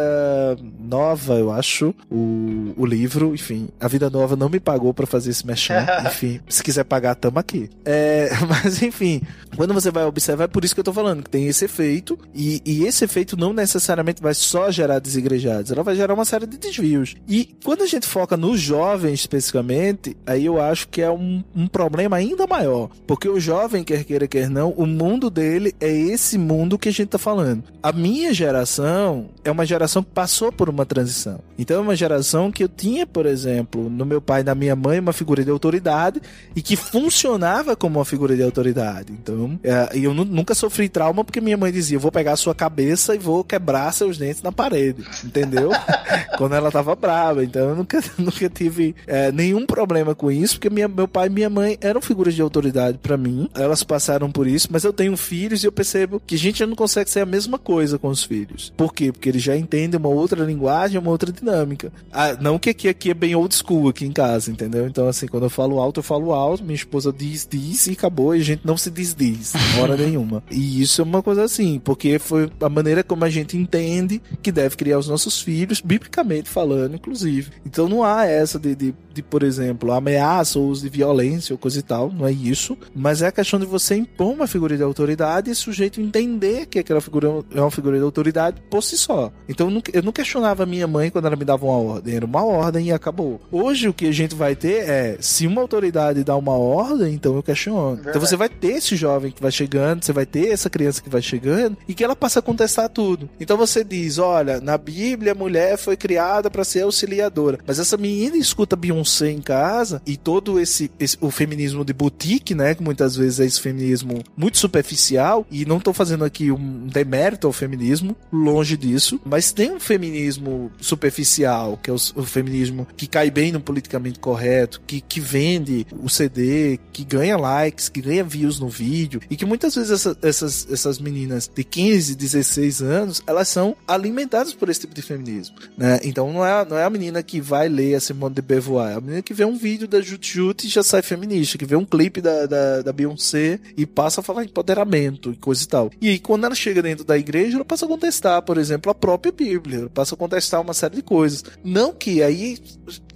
nova, eu acho, o, o livro. Enfim, a vida nova não me pagou pra fazer esse merchan. enfim, se quiser pagar, tamo aqui. É, mas enfim, quando você vai observar, é por isso que eu tô falando, que tem esse efeito, e, e esse efeito não necessariamente vai só gerar desigrejados, ela vai gerar uma série de desvios. E quando a gente foca nos jovens especificamente, aí eu acho que é um, um problema ainda maior. Porque o jovem, quer queira, quer não, o mundo dele é esse mundo que a gente tá falando. A minha geração é uma geração que passou por uma transição. Então é uma geração que eu tinha, por exemplo, no meu pai e na minha mãe, uma figura de autoridade e que funcionava como uma figura de autoridade. Então, é, eu nu- nunca sofri trauma porque minha mãe dizia: vou pegar a sua cabeça e vou quebrar seus dentes na parede. Entendeu? Quando ela tava brava. Então eu nunca, nunca tive é, nenhum problema com isso, porque minha, meu pai e minha mãe eram figuras de autoridade pra mim. Elas passaram por isso, mas eu tenho filhos e eu percebo que a gente não consegue ser a mesma coisa com os filhos. Por quê? Porque eles já entendem uma outra linguagem, uma outra dinâmica. Ah, não que aqui, aqui é bem old school aqui em casa, entendeu? Então, assim, quando eu falo alto, eu falo alto, minha esposa diz, diz e acabou, e a gente não se diz, diz, hora nenhuma. E isso é uma coisa assim, porque foi a maneira como a gente entende que deve criar os nossos filhos, biblicamente falando, inclusive. Então não há essa de, de, de, por exemplo, ameaça ou uso de violência ou coisa e tal, não é isso. Mas é a questão de você impor uma figura de autoridade e o sujeito entender que aquela figura é uma figura de autoridade por si só. Então eu não, questionava a minha mãe quando ela me dava uma ordem, era uma ordem e acabou. Hoje o que a gente vai ter é, se uma autoridade dá uma ordem, então eu questiono. Então Verdade. você vai ter esse jovem que vai chegando, você vai ter essa criança que vai chegando e que ela passa a contestar tudo. Então você diz, olha, na Bíblia a mulher foi criada para ser auxiliadora, mas essa menina escuta Beyoncé em casa e todo esse, esse- o feminismo de boutique, né, que muitas vezes é esse feminismo muito superficial e não tô fazendo aqui um demérito ao feminismo, longe disso, mas tem um feminismo superficial, que é o, o feminismo que cai bem no politicamente correto, que, que vende o CD, que ganha likes, que ganha views no vídeo, e que muitas vezes essa- essas, essas meninas de 15, 16 anos, elas são alimentadas por esse tipo de feminismo, né? Então não é, não é a menina que vai ler a Simone de Beauvoir, é a menina que vê um vídeo da Jut Jut e já sai feminista, que vê um clipe da, da, da Beyoncé e passa a falar empoderamento e coisa e tal. E aí quando ela chega dentro da igreja, ela passa a contestar, por exemplo, a própria Bíblia, ela passa a contestar uma série de coisas. Não que aí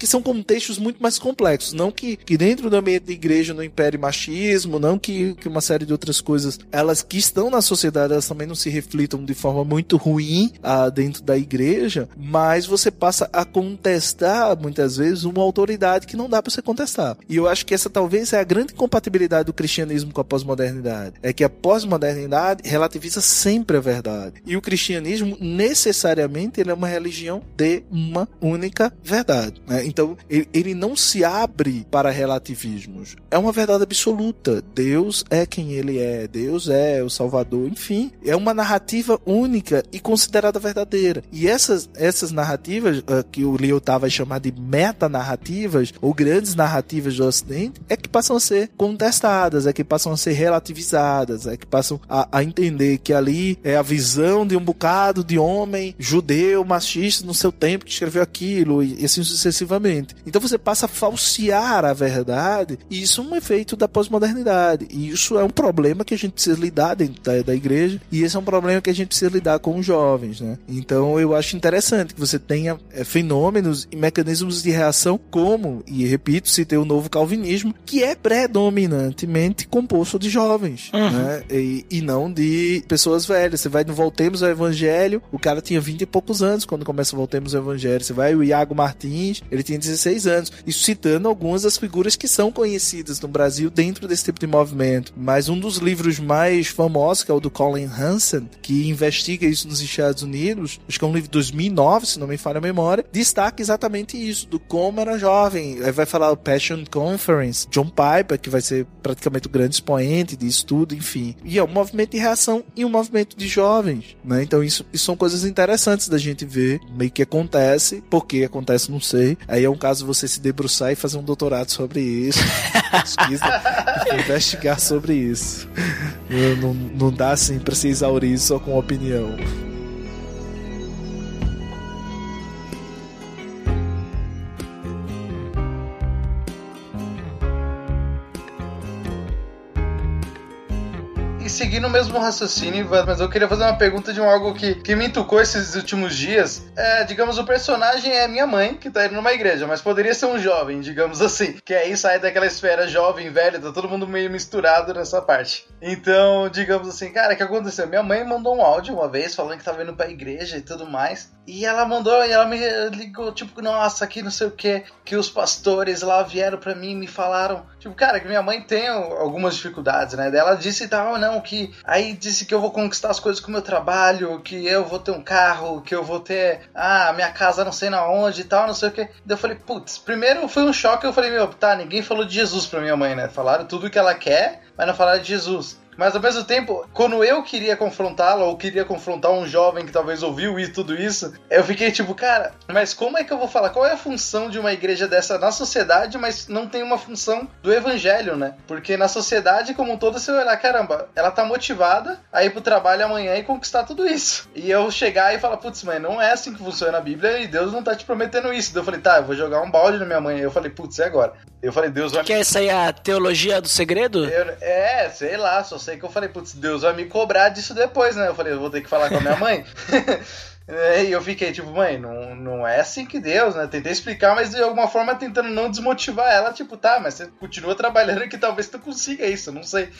que são contextos muito mais complexos. Não que, que dentro do ambiente da igreja não impere machismo, não que, que uma série de outras coisas, elas que estão na sociedade, elas também não se reflitam de forma muito ruim ah, dentro da igreja, mas você passa a contestar, muitas vezes, uma autoridade que não dá para você contestar. E eu acho que essa talvez é a grande incompatibilidade do cristianismo com a pós-modernidade. É que a pós-modernidade relativiza sempre a verdade. E o cristianismo, necessariamente, ele é uma religião de uma única verdade. né? Então, ele, ele não se abre para relativismos. É uma verdade absoluta. Deus é quem ele é. Deus é o Salvador. Enfim, é uma narrativa única e considerada verdadeira. E essas, essas narrativas, ah, que o Lyotard vai chamar de metanarrativas, ou grandes narrativas do Ocidente, é que passam a ser contestadas, é que passam a ser relativizadas, é que passam a, a entender que ali é a visão de um bocado de homem judeu, machista no seu tempo que escreveu aquilo, e assim sucessivamente. Então você passa a falsear a verdade, e isso é um efeito da pós-modernidade. E isso é um problema que a gente precisa lidar dentro da, da igreja, e esse é um problema que a gente precisa lidar com os jovens, né? Então eu acho interessante que você tenha é, fenômenos e mecanismos de reação como, e repito, citei o novo calvinismo, que é predominantemente composto de jovens, uhum. né? E, e, não de pessoas velhas. Você vai no Voltemos ao Evangelho, o cara tinha 20 e poucos anos quando começa Voltemos ao Evangelho. Você vai o Iago Martins, ele tinha 16 anos. Isso citando algumas das figuras que são conhecidas no Brasil dentro desse tipo de movimento. Mas um dos livros mais famosos, que é o do Colin Hansen, que investiga isso nos Estados Unidos, acho que é um livro de 2009, se não me falha a memória, destaca exatamente isso, do como era jovem. Aí vai falar o Passion Conference, John Piper, que vai ser praticamente o grande expoente de estudo, enfim. E é um movimento de reação e um movimento de jovens, né? Então isso, isso são coisas interessantes da gente ver, meio que acontece, por que acontece, não sei. Aí é um caso você se debruçar e fazer um doutorado sobre isso, pesquisa, investigar sobre isso. Não, não dá assim pra se exaurir só com opinião. Seguindo o mesmo raciocínio, mas eu queria fazer uma pergunta de um algo que, que me entucou esses últimos dias. É, digamos, o personagem é minha mãe, que tá indo numa igreja, mas poderia ser um jovem, digamos assim. Que aí sai daquela esfera jovem, velho, tá todo mundo meio misturado nessa parte. Então, digamos assim, cara, o que aconteceu? Minha mãe mandou um áudio uma vez falando que tava indo pra igreja e tudo mais. E ela mandou, e ela me ligou, tipo, nossa, aqui não sei o que, que os pastores lá vieram pra mim e me falaram. Tipo, cara, que minha mãe tem algumas dificuldades, né? Ela disse e tal, não, que aí disse que eu vou conquistar as coisas com o meu trabalho, que eu vou ter um carro, que eu vou ter ah, minha casa não sei na onde e tal, não sei o que. Daí eu falei, putz, primeiro foi um choque, eu falei, meu, tá, ninguém falou de Jesus pra minha mãe, né? Falaram tudo o que ela quer, mas não falaram de Jesus. Mas ao mesmo tempo, quando eu queria confrontá-la, ou queria confrontar um jovem que talvez ouviu e tudo isso, eu fiquei tipo, cara, mas como é que eu vou falar? Qual é a função de uma igreja dessa na sociedade, mas não tem uma função do evangelho, né? Porque na sociedade como um todo, você olhar, caramba, ela tá motivada a ir pro trabalho amanhã e conquistar tudo isso. E eu chegar e falar, putz, mas não é assim que funciona a Bíblia e Deus não tá te prometendo isso. Daí eu falei, tá, eu vou jogar um balde na minha mãe. Eu falei, putz, é agora? Eu falei, Deus vai. Que é essa aí a teologia do segredo? Eu, é, sei lá, só sei que eu falei, putz, Deus vai me cobrar disso depois, né? Eu falei, eu vou ter que falar com a minha mãe. E eu fiquei tipo, mãe, não, não é assim que Deus, né? Tentei explicar, mas de alguma forma tentando não desmotivar ela, tipo, tá, mas você continua trabalhando que talvez tu consiga isso, não sei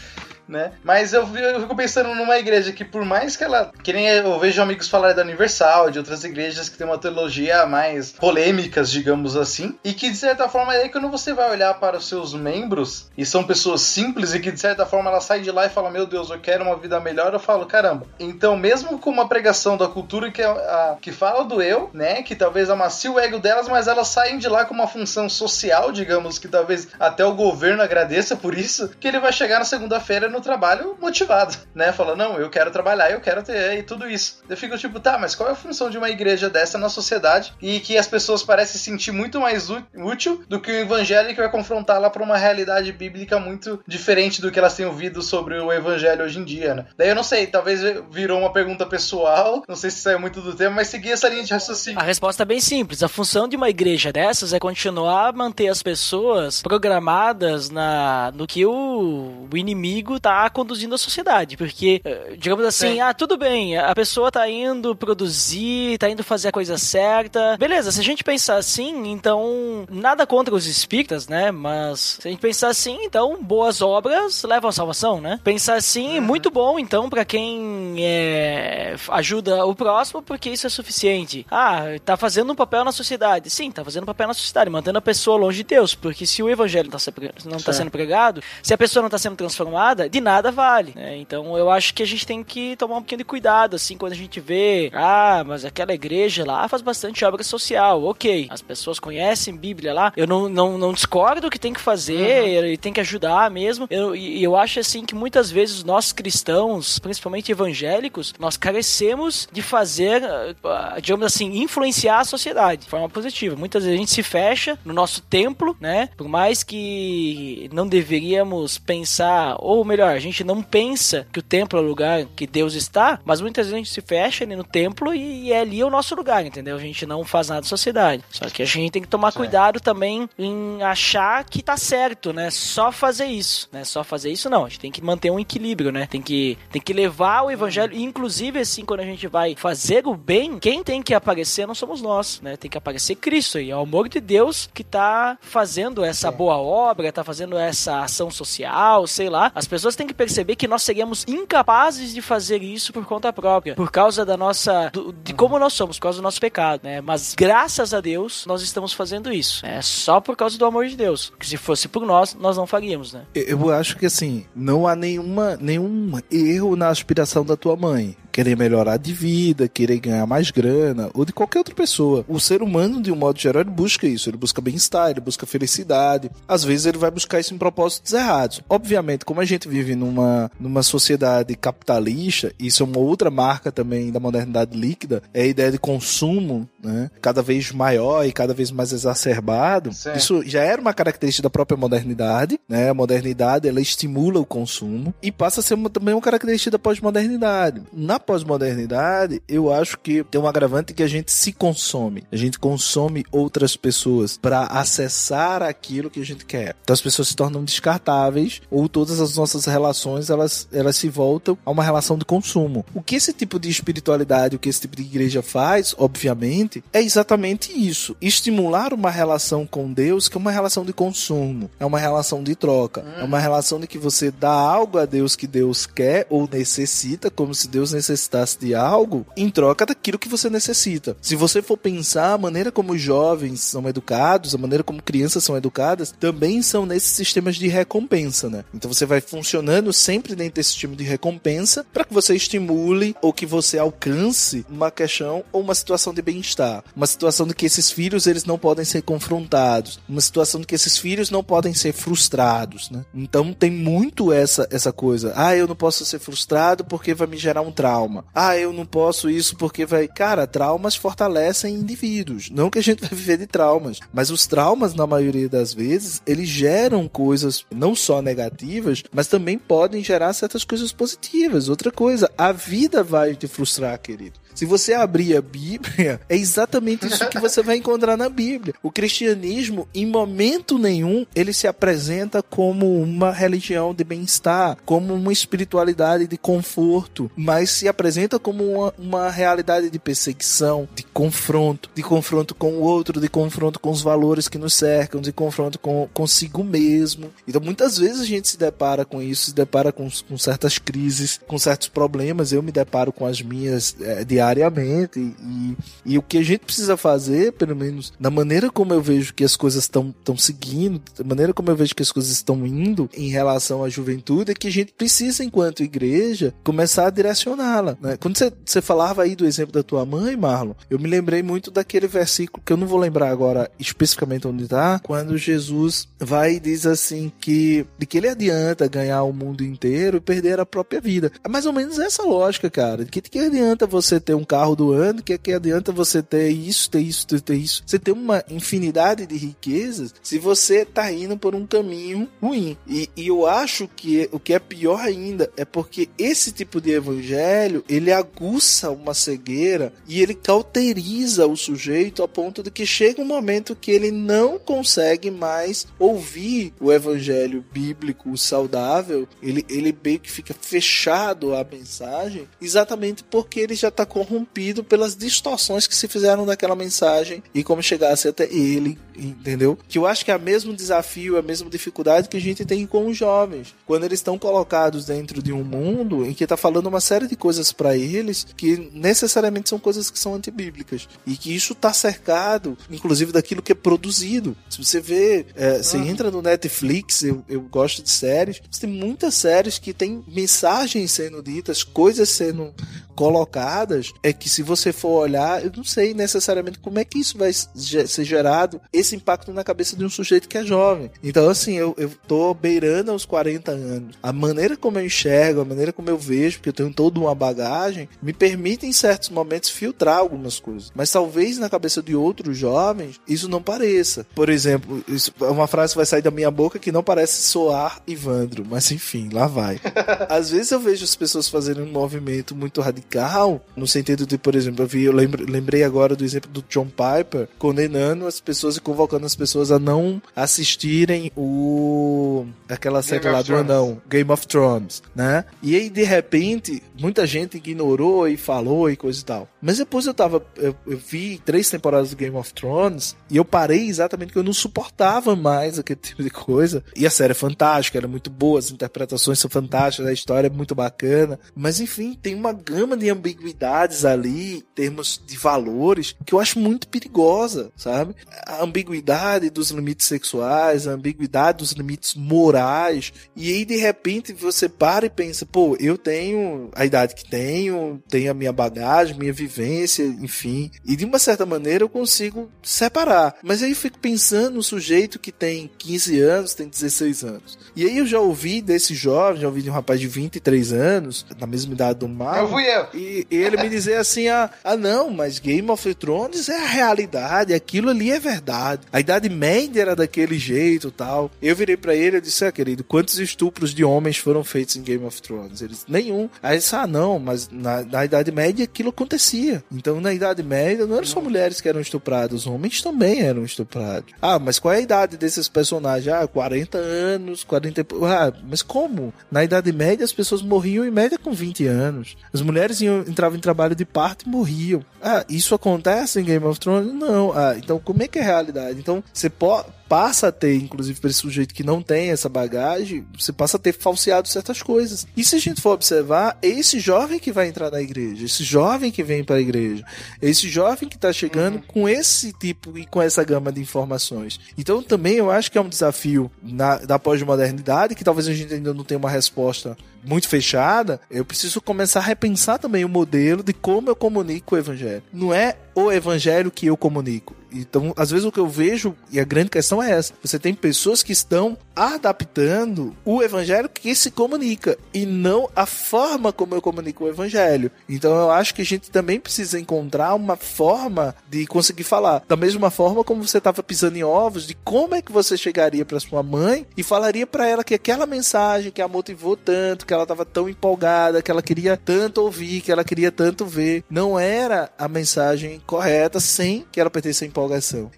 né? Mas eu, eu fico pensando numa igreja que, por mais que ela. Que nem eu vejo amigos falarem da Universal, de outras igrejas que tem uma teologia mais polêmicas, digamos assim, e que de certa forma aí quando você vai olhar para os seus membros, e são pessoas simples, e que de certa forma ela sai de lá e fala: Meu Deus, eu quero uma vida melhor, eu falo: Caramba. Então, mesmo com uma pregação da cultura que, é a, que fala do eu, né? Que talvez amacie o ego delas, mas elas saem de lá com uma função social, digamos, que talvez até o governo agradeça por isso, que ele vai chegar na segunda-feira no trabalho motivado, né? Falando, não, eu quero trabalhar, eu quero ter e tudo isso. Eu fico tipo, tá, mas qual é a função de uma igreja dessa na sociedade e que as pessoas parecem sentir muito mais útil do que o evangelho que vai confrontá-la para uma realidade bíblica muito diferente do que elas têm ouvido sobre o evangelho hoje em dia, né? Daí eu não sei, talvez virou uma pergunta pessoal, não sei se saiu muito do tema, mas seguir essa linha de raciocínio. A resposta é bem simples. A função de uma igreja dessas é continuar a manter as pessoas programadas na no que o, o inimigo tá conduzindo a sociedade. Porque, eh, digamos assim, Sim. ah, tudo bem, a pessoa tá indo produzir, tá indo fazer a coisa certa. Beleza, se a gente pensar assim, então, nada contra os espíritas, né? Mas se a gente pensar assim, então, boas obras levam à salvação, né? Pensar assim, uhum. muito bom, então, para quem é, ajuda o próximo, porque isso é suficiente. Ah, tá fazendo um papel na sociedade. Sim, tá fazendo um papel na sociedade, mantendo a pessoa longe de Deus. Porque se o evangelho tá não está sendo pregado, se a pessoa não está sendo transformada, de nada vale. Né? Então eu acho que a gente tem que tomar um pouquinho de cuidado, assim, quando a gente vê, ah, mas aquela igreja lá faz bastante obra social. Ok, as pessoas conhecem Bíblia lá. Eu não, não, não discordo que tem que fazer uhum. e tem que ajudar mesmo. Eu, e eu acho assim que muitas vezes nós cristãos, principalmente evangélicos, nós carecemos de fazer, ah, digamos assim, influenciar a sociedade de forma positiva. Muitas vezes a gente se fecha no nosso templo, né? Por mais que não deveríamos pensar, ou melhor, lugar. A gente não pensa que o templo é o lugar que Deus está, mas muitas vezes a gente se fecha ali no templo e, e é ali o nosso lugar, entendeu? A gente não faz nada da sociedade. Só que a gente tem que tomar cuidado também em achar que tá certo, né? Só fazer isso, né? Só fazer isso não. A gente tem que manter um equilíbrio, né? Tem que, tem que levar o evangelho, inclusive assim, quando a gente vai fazer o bem, quem tem que aparecer não somos nós, né? Tem que aparecer Cristo e é o amor de Deus que tá fazendo essa boa obra, tá fazendo essa ação social, sei lá. As pessoas têm que perceber que nós seríamos incapazes de fazer isso por conta própria, por causa da nossa do, de como nós somos, por causa do nosso pecado, né? Mas graças a Deus nós estamos fazendo isso. É só por causa do amor de Deus. Que se fosse por nós, nós não faríamos, né? Eu acho que assim, não há nenhuma, nenhum erro na aspiração da tua mãe querer melhorar de vida, querer ganhar mais grana, ou de qualquer outra pessoa. O ser humano, de um modo geral, ele busca isso, ele busca bem-estar, ele busca felicidade. Às vezes ele vai buscar isso em propósitos errados. Obviamente, como a gente vive numa, numa sociedade capitalista, isso é uma outra marca também da modernidade líquida, é a ideia de consumo, né? Cada vez maior e cada vez mais exacerbado. Certo. Isso já era uma característica da própria modernidade, né? A modernidade, ela estimula o consumo e passa a ser uma, também uma característica da pós-modernidade. Na pós-modernidade, eu acho que tem um agravante que a gente se consome. A gente consome outras pessoas para acessar aquilo que a gente quer. Então as pessoas se tornam descartáveis ou todas as nossas relações elas, elas se voltam a uma relação de consumo. O que esse tipo de espiritualidade, o que esse tipo de igreja faz, obviamente, é exatamente isso: estimular uma relação com Deus que é uma relação de consumo, é uma relação de troca, é uma relação de que você dá algo a Deus que Deus quer ou necessita, como se Deus necessitasse de algo, em troca daquilo que você necessita. Se você for pensar a maneira como os jovens são educados, a maneira como crianças são educadas, também são nesses sistemas de recompensa, né? Então você vai funcionando sempre dentro desse sistema de recompensa para que você estimule ou que você alcance uma questão ou uma situação de bem-estar, uma situação de que esses filhos eles não podem ser confrontados, uma situação de que esses filhos não podem ser frustrados, né? Então tem muito essa essa coisa. Ah, eu não posso ser frustrado porque vai me gerar um trauma. Ah, eu não posso isso porque vai, cara, traumas fortalecem indivíduos. Não que a gente vai viver de traumas, mas os traumas na maioria das vezes, eles geram coisas não só negativas, mas também podem gerar certas coisas positivas. Outra coisa, a vida vai te frustrar, querido. Se você abrir a Bíblia, é exatamente isso que você vai encontrar na Bíblia. O cristianismo, em momento nenhum, ele se apresenta como uma religião de bem-estar, como uma espiritualidade de conforto, mas se apresenta como uma, uma realidade de perseguição, de confronto, de confronto com o outro, de confronto com os valores que nos cercam, de confronto com consigo mesmo. Então, muitas vezes a gente se depara com isso, se depara com, com certas crises, com certos problemas. Eu me deparo com as minhas é, diariamente. E, e o que a gente precisa fazer, pelo menos na maneira como eu vejo que as coisas estão seguindo, da maneira como eu vejo que as coisas estão indo em relação à juventude, é que a gente precisa, enquanto igreja, começar a direcioná-la. Né? Quando você, você falava aí do exemplo da tua mãe, Marlon, eu me lembrei muito daquele versículo que eu não vou lembrar agora especificamente onde está, quando Jesus vai e diz assim que de que ele adianta ganhar o mundo inteiro e perder a própria vida. É mais ou menos essa lógica, cara. Que, que adianta você ter um carro do ano, que, que adianta você ter isso, ter isso, ter, ter isso. Você tem uma infinidade de riquezas se você tá indo por um caminho ruim. E, e eu acho que o que é pior ainda é porque esse tipo de evangelho, ele aguça uma cegueira e ele cauteriza o sujeito a ponto de que chega um momento que ele não consegue mais ouvir o evangelho bíblico saudável, ele, ele meio que fica fechado à mensagem, exatamente porque ele já está corrompido pelas distorções que se fizeram daquela mensagem e como chegasse até ele, entendeu? Que eu acho que é o mesmo desafio, a mesma dificuldade que a gente tem com os jovens, quando eles estão colocados dentro de um mundo em que está falando uma série de coisas para eles que necessariamente são coisas que são antibíblicas e que isso está cercado, inclusive daquilo que é produzido. Se você vê, é, você entra no Netflix, eu, eu gosto de séries, você tem muitas séries que tem mensagens sendo ditas, coisas sendo colocadas, é que se você for olhar, eu não sei necessariamente como é que isso vai ser gerado, esse impacto na cabeça de um sujeito que é jovem. Então, assim, eu, eu tô beirando aos 40 anos. A maneira como eu enxergo, a maneira como eu vejo, porque eu tenho toda uma bagagem me permite em certos momentos filtrar algumas coisas. Mas talvez na cabeça de outros jovens isso não pareça. Por exemplo, isso é uma frase que vai sair da minha boca que não parece soar Ivandro, mas enfim, lá vai. Às vezes eu vejo as pessoas fazendo um movimento muito radical, no sentido de, por exemplo, eu, vi, eu lembro, lembrei agora do exemplo do John Piper condenando as pessoas e convocando as pessoas a não assistirem o aquela série lá do anão, Game of Thrones, né? E aí de repente muita gente ignorou e falou e coisa e tal. Mas depois eu tava eu, eu vi três temporadas do Game of Thrones e eu parei exatamente porque eu não suportava mais aquele tipo de coisa. E a série é fantástica, era muito boa, as interpretações são fantásticas, a história é muito bacana. Mas enfim, tem uma gama de ambiguidades ali, em termos de valores, que eu acho muito perigosa, sabe? A ambiguidade dos limites sexuais, a ambiguidade dos limites morais. E aí, de repente, você para e pensa, pô, eu tenho a idade que tenho, tenho a minha bagagem, minha vivência, enfim. E de uma certa maneira eu consigo separar. Mas aí eu fico pensando no sujeito que tem 15 anos, tem 16 anos. E aí eu já ouvi desse jovem, já ouvi de um rapaz de 23 anos, na mesma idade do Marvel. Eu fui eu. E, e ele me dizer assim: ah, ah, não, mas Game of Thrones é a realidade, aquilo ali é verdade. A Idade Média era daquele jeito tal. Eu virei para ele e disse: ah, querido, quantos estupros de homens foram feitos em Game of Thrones? Ele disse: nenhum. Aí ele disse: ah, não, mas na, na Idade Média aquilo acontecia. Então na Idade Média não eram só mulheres que eram estupradas, homens também eram estuprados. Ah, mas qual é a idade desses personagens? Ah, 40 anos, 40. Ah, mas como? Na Idade Média as pessoas morriam em média com 20 anos. As mulheres iam, entravam em trabalho de parto e morriam. Ah, isso acontece em Game of Thrones? Não. Ah, então como é que é a realidade? Então você pode passa a ter, inclusive para esse sujeito que não tem essa bagagem, você passa a ter falseado certas coisas. E se a gente for observar, é esse jovem que vai entrar na igreja, esse jovem que vem para a igreja, é esse jovem que está chegando uhum. com esse tipo e com essa gama de informações. Então também eu acho que é um desafio na, da pós-modernidade, que talvez a gente ainda não tenha uma resposta muito fechada, eu preciso começar a repensar também o modelo de como eu comunico o evangelho. Não é o evangelho que eu comunico. Então, às vezes o que eu vejo, e a grande questão é essa: você tem pessoas que estão adaptando o evangelho que se comunica e não a forma como eu comunico o evangelho. Então, eu acho que a gente também precisa encontrar uma forma de conseguir falar. Da mesma forma como você estava pisando em ovos, de como é que você chegaria para sua mãe e falaria para ela que aquela mensagem que a motivou tanto, que ela estava tão empolgada, que ela queria tanto ouvir, que ela queria tanto ver, não era a mensagem correta sem que ela pertencesse à empolgação.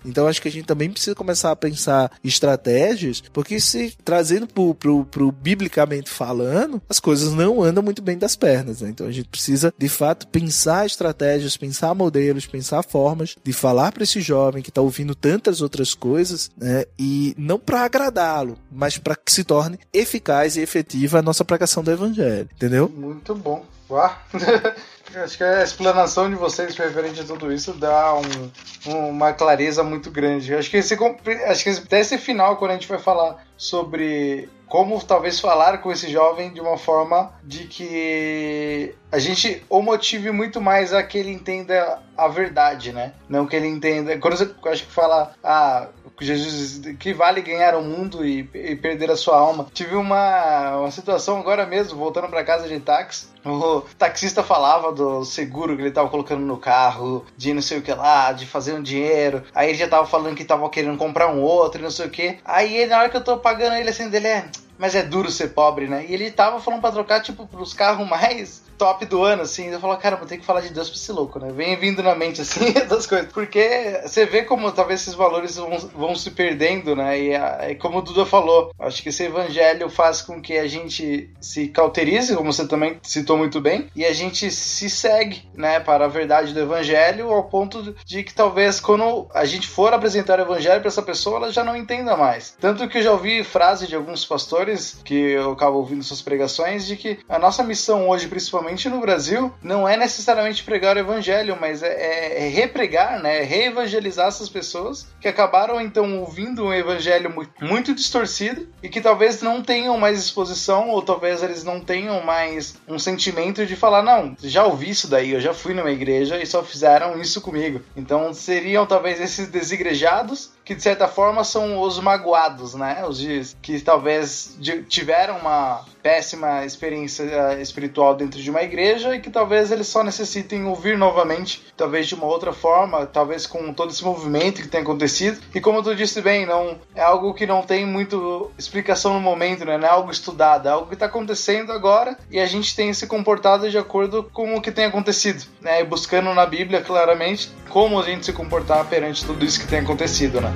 Então acho que a gente também precisa começar a pensar estratégias, porque se trazendo pro, pro, pro biblicamente falando, as coisas não andam muito bem das pernas, né? Então a gente precisa de fato pensar estratégias, pensar modelos, pensar formas de falar para esse jovem que está ouvindo tantas outras coisas, né? E não para agradá-lo, mas para que se torne eficaz e efetiva a nossa pregação do evangelho, entendeu? Muito bom. Uau. Acho que a explanação de vocês referente a tudo isso dá um, uma clareza muito grande. Acho que, esse, acho que até esse final, quando a gente vai falar sobre como talvez falar com esse jovem de uma forma de que a gente o motive muito mais a que ele entenda a verdade, né? Não que ele entenda. Quando você acho que fala, ah, Jesus, que vale ganhar o mundo e, e, perder a sua alma. Tive uma, uma situação agora mesmo, voltando para casa de táxi. O taxista falava do seguro que ele tava colocando no carro, de não sei o que lá, de fazer um dinheiro. Aí ele já tava falando que tava querendo comprar um outro, não sei o que. Aí na hora que eu tô pagando ele assim, dele é mas é duro ser pobre, né? E ele tava falando pra trocar, tipo, pros carros mais top do ano, assim. Eu falo, cara, vou ter que falar de Deus pra esse louco, né? Vem vindo na mente, assim, das coisas. Porque você vê como talvez esses valores vão, vão se perdendo, né? E, a, como o Duda falou, acho que esse evangelho faz com que a gente se cauterize, como você também citou muito bem, e a gente se segue, né, para a verdade do evangelho, ao ponto de que talvez quando a gente for apresentar o evangelho para essa pessoa, ela já não entenda mais. Tanto que eu já ouvi frase de alguns pastores que eu acabo ouvindo suas pregações de que a nossa missão hoje, principalmente principalmente no Brasil, não é necessariamente pregar o evangelho, mas é, é, é repregar, né? É reevangelizar essas pessoas que acabaram então ouvindo um evangelho muito, muito distorcido e que talvez não tenham mais exposição ou talvez eles não tenham mais um sentimento de falar, não, já ouvi isso daí, eu já fui numa igreja e só fizeram isso comigo. Então seriam talvez esses desigrejados que de certa forma são os magoados, né? Os que talvez tiveram uma péssima experiência eh, espiritual dentro de uma igreja e que talvez eles só necessitem ouvir novamente, talvez de uma outra forma, talvez com todo esse movimento que tem acontecido. E como tu disse bem, não é algo que não tem muito explicação no momento, né? Não é algo estudado, é algo que está acontecendo agora e a gente tem se comportado de acordo com o que tem acontecido, né? E buscando na Bíblia claramente como a gente se comportar perante tudo isso que tem acontecido, né?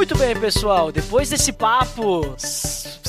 Muito bem, pessoal. Depois desse papo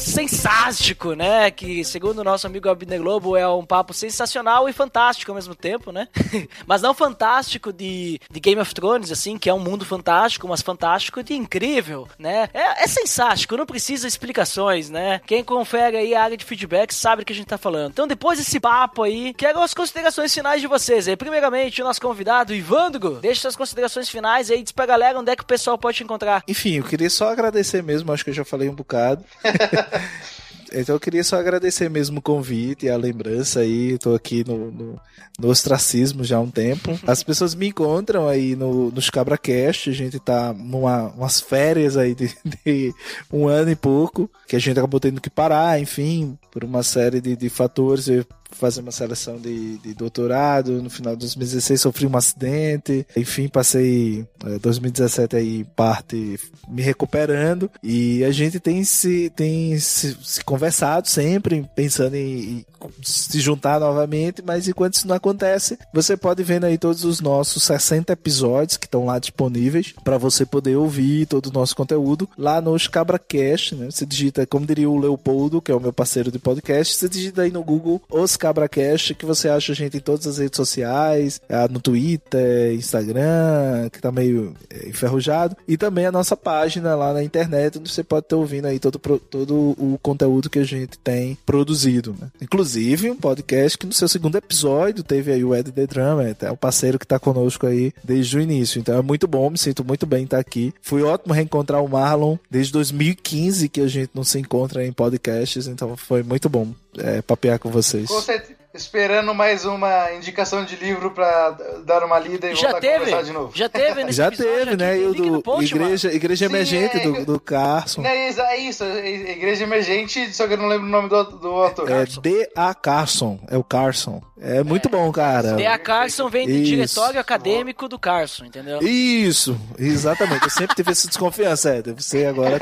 sensástico, né? Que, segundo o nosso amigo Abner Globo, é um papo sensacional e fantástico ao mesmo tempo, né? mas não fantástico de, de Game of Thrones, assim, que é um mundo fantástico, mas fantástico de incrível, né? É, é sensástico, não precisa explicações, né? Quem confere aí a área de feedback sabe do que a gente tá falando. Então, depois desse papo aí, quero as considerações finais de vocês aí. Primeiramente, o nosso convidado, Ivandro, deixa suas considerações finais aí, diz pra galera onde é que o pessoal pode te encontrar. Enfim, eu queria só agradecer mesmo, acho que eu já falei um bocado. Então eu queria só agradecer mesmo o convite e a lembrança aí. Tô aqui no, no, no ostracismo já há um tempo. As pessoas me encontram aí no, nos CabraCast. A gente tá numa umas férias aí de, de um ano e pouco. Que a gente acabou tendo que parar, enfim, por uma série de, de fatores. Eu fazer uma seleção de, de doutorado. No final de 2016 sofri um acidente. Enfim, passei eh, 2017 aí parte me recuperando. E a gente tem se, tem se, se conversado sempre, pensando em, em se juntar novamente. Mas enquanto isso não acontece, você pode ver aí todos os nossos 60 episódios que estão lá disponíveis para você poder ouvir todo o nosso conteúdo lá nos CabraCast, né? Você digita, como diria o Leopoldo, que é o meu parceiro de podcast, você digita aí no Google os CabraCast, que você acha a gente em todas as redes sociais, ah, no Twitter, Instagram, que tá meio eh, enferrujado, e também a nossa página lá na internet, onde você pode estar ouvindo aí todo, todo o conteúdo que a gente tem produzido, né? Inclusive, um podcast que no seu segundo episódio teve aí o Ed The Drummer, é o parceiro que tá conosco aí desde o início. Então é muito bom, me sinto muito bem estar aqui. Foi ótimo reencontrar o Marlon desde 2015 que a gente não se encontra em podcasts, então foi muito bom é, papear com vocês. Com certeza. Esperando mais uma indicação de livro pra dar uma lida e Já voltar a teve, conversar de novo. já teve nesse Já teve, né? E o do post, mano. Igreja, Igreja Sim, Emergente é- do, do Carson. É isso, é isso, é Igreja Emergente, só que eu não lembro o nome do, do autor. É D.A. Carson, é o Carson. É muito bom, cara. D.A. Carson vem do Isso. diretório acadêmico do Carson, entendeu? Isso, exatamente. Eu sempre tive essa desconfiança, é, deve ser agora.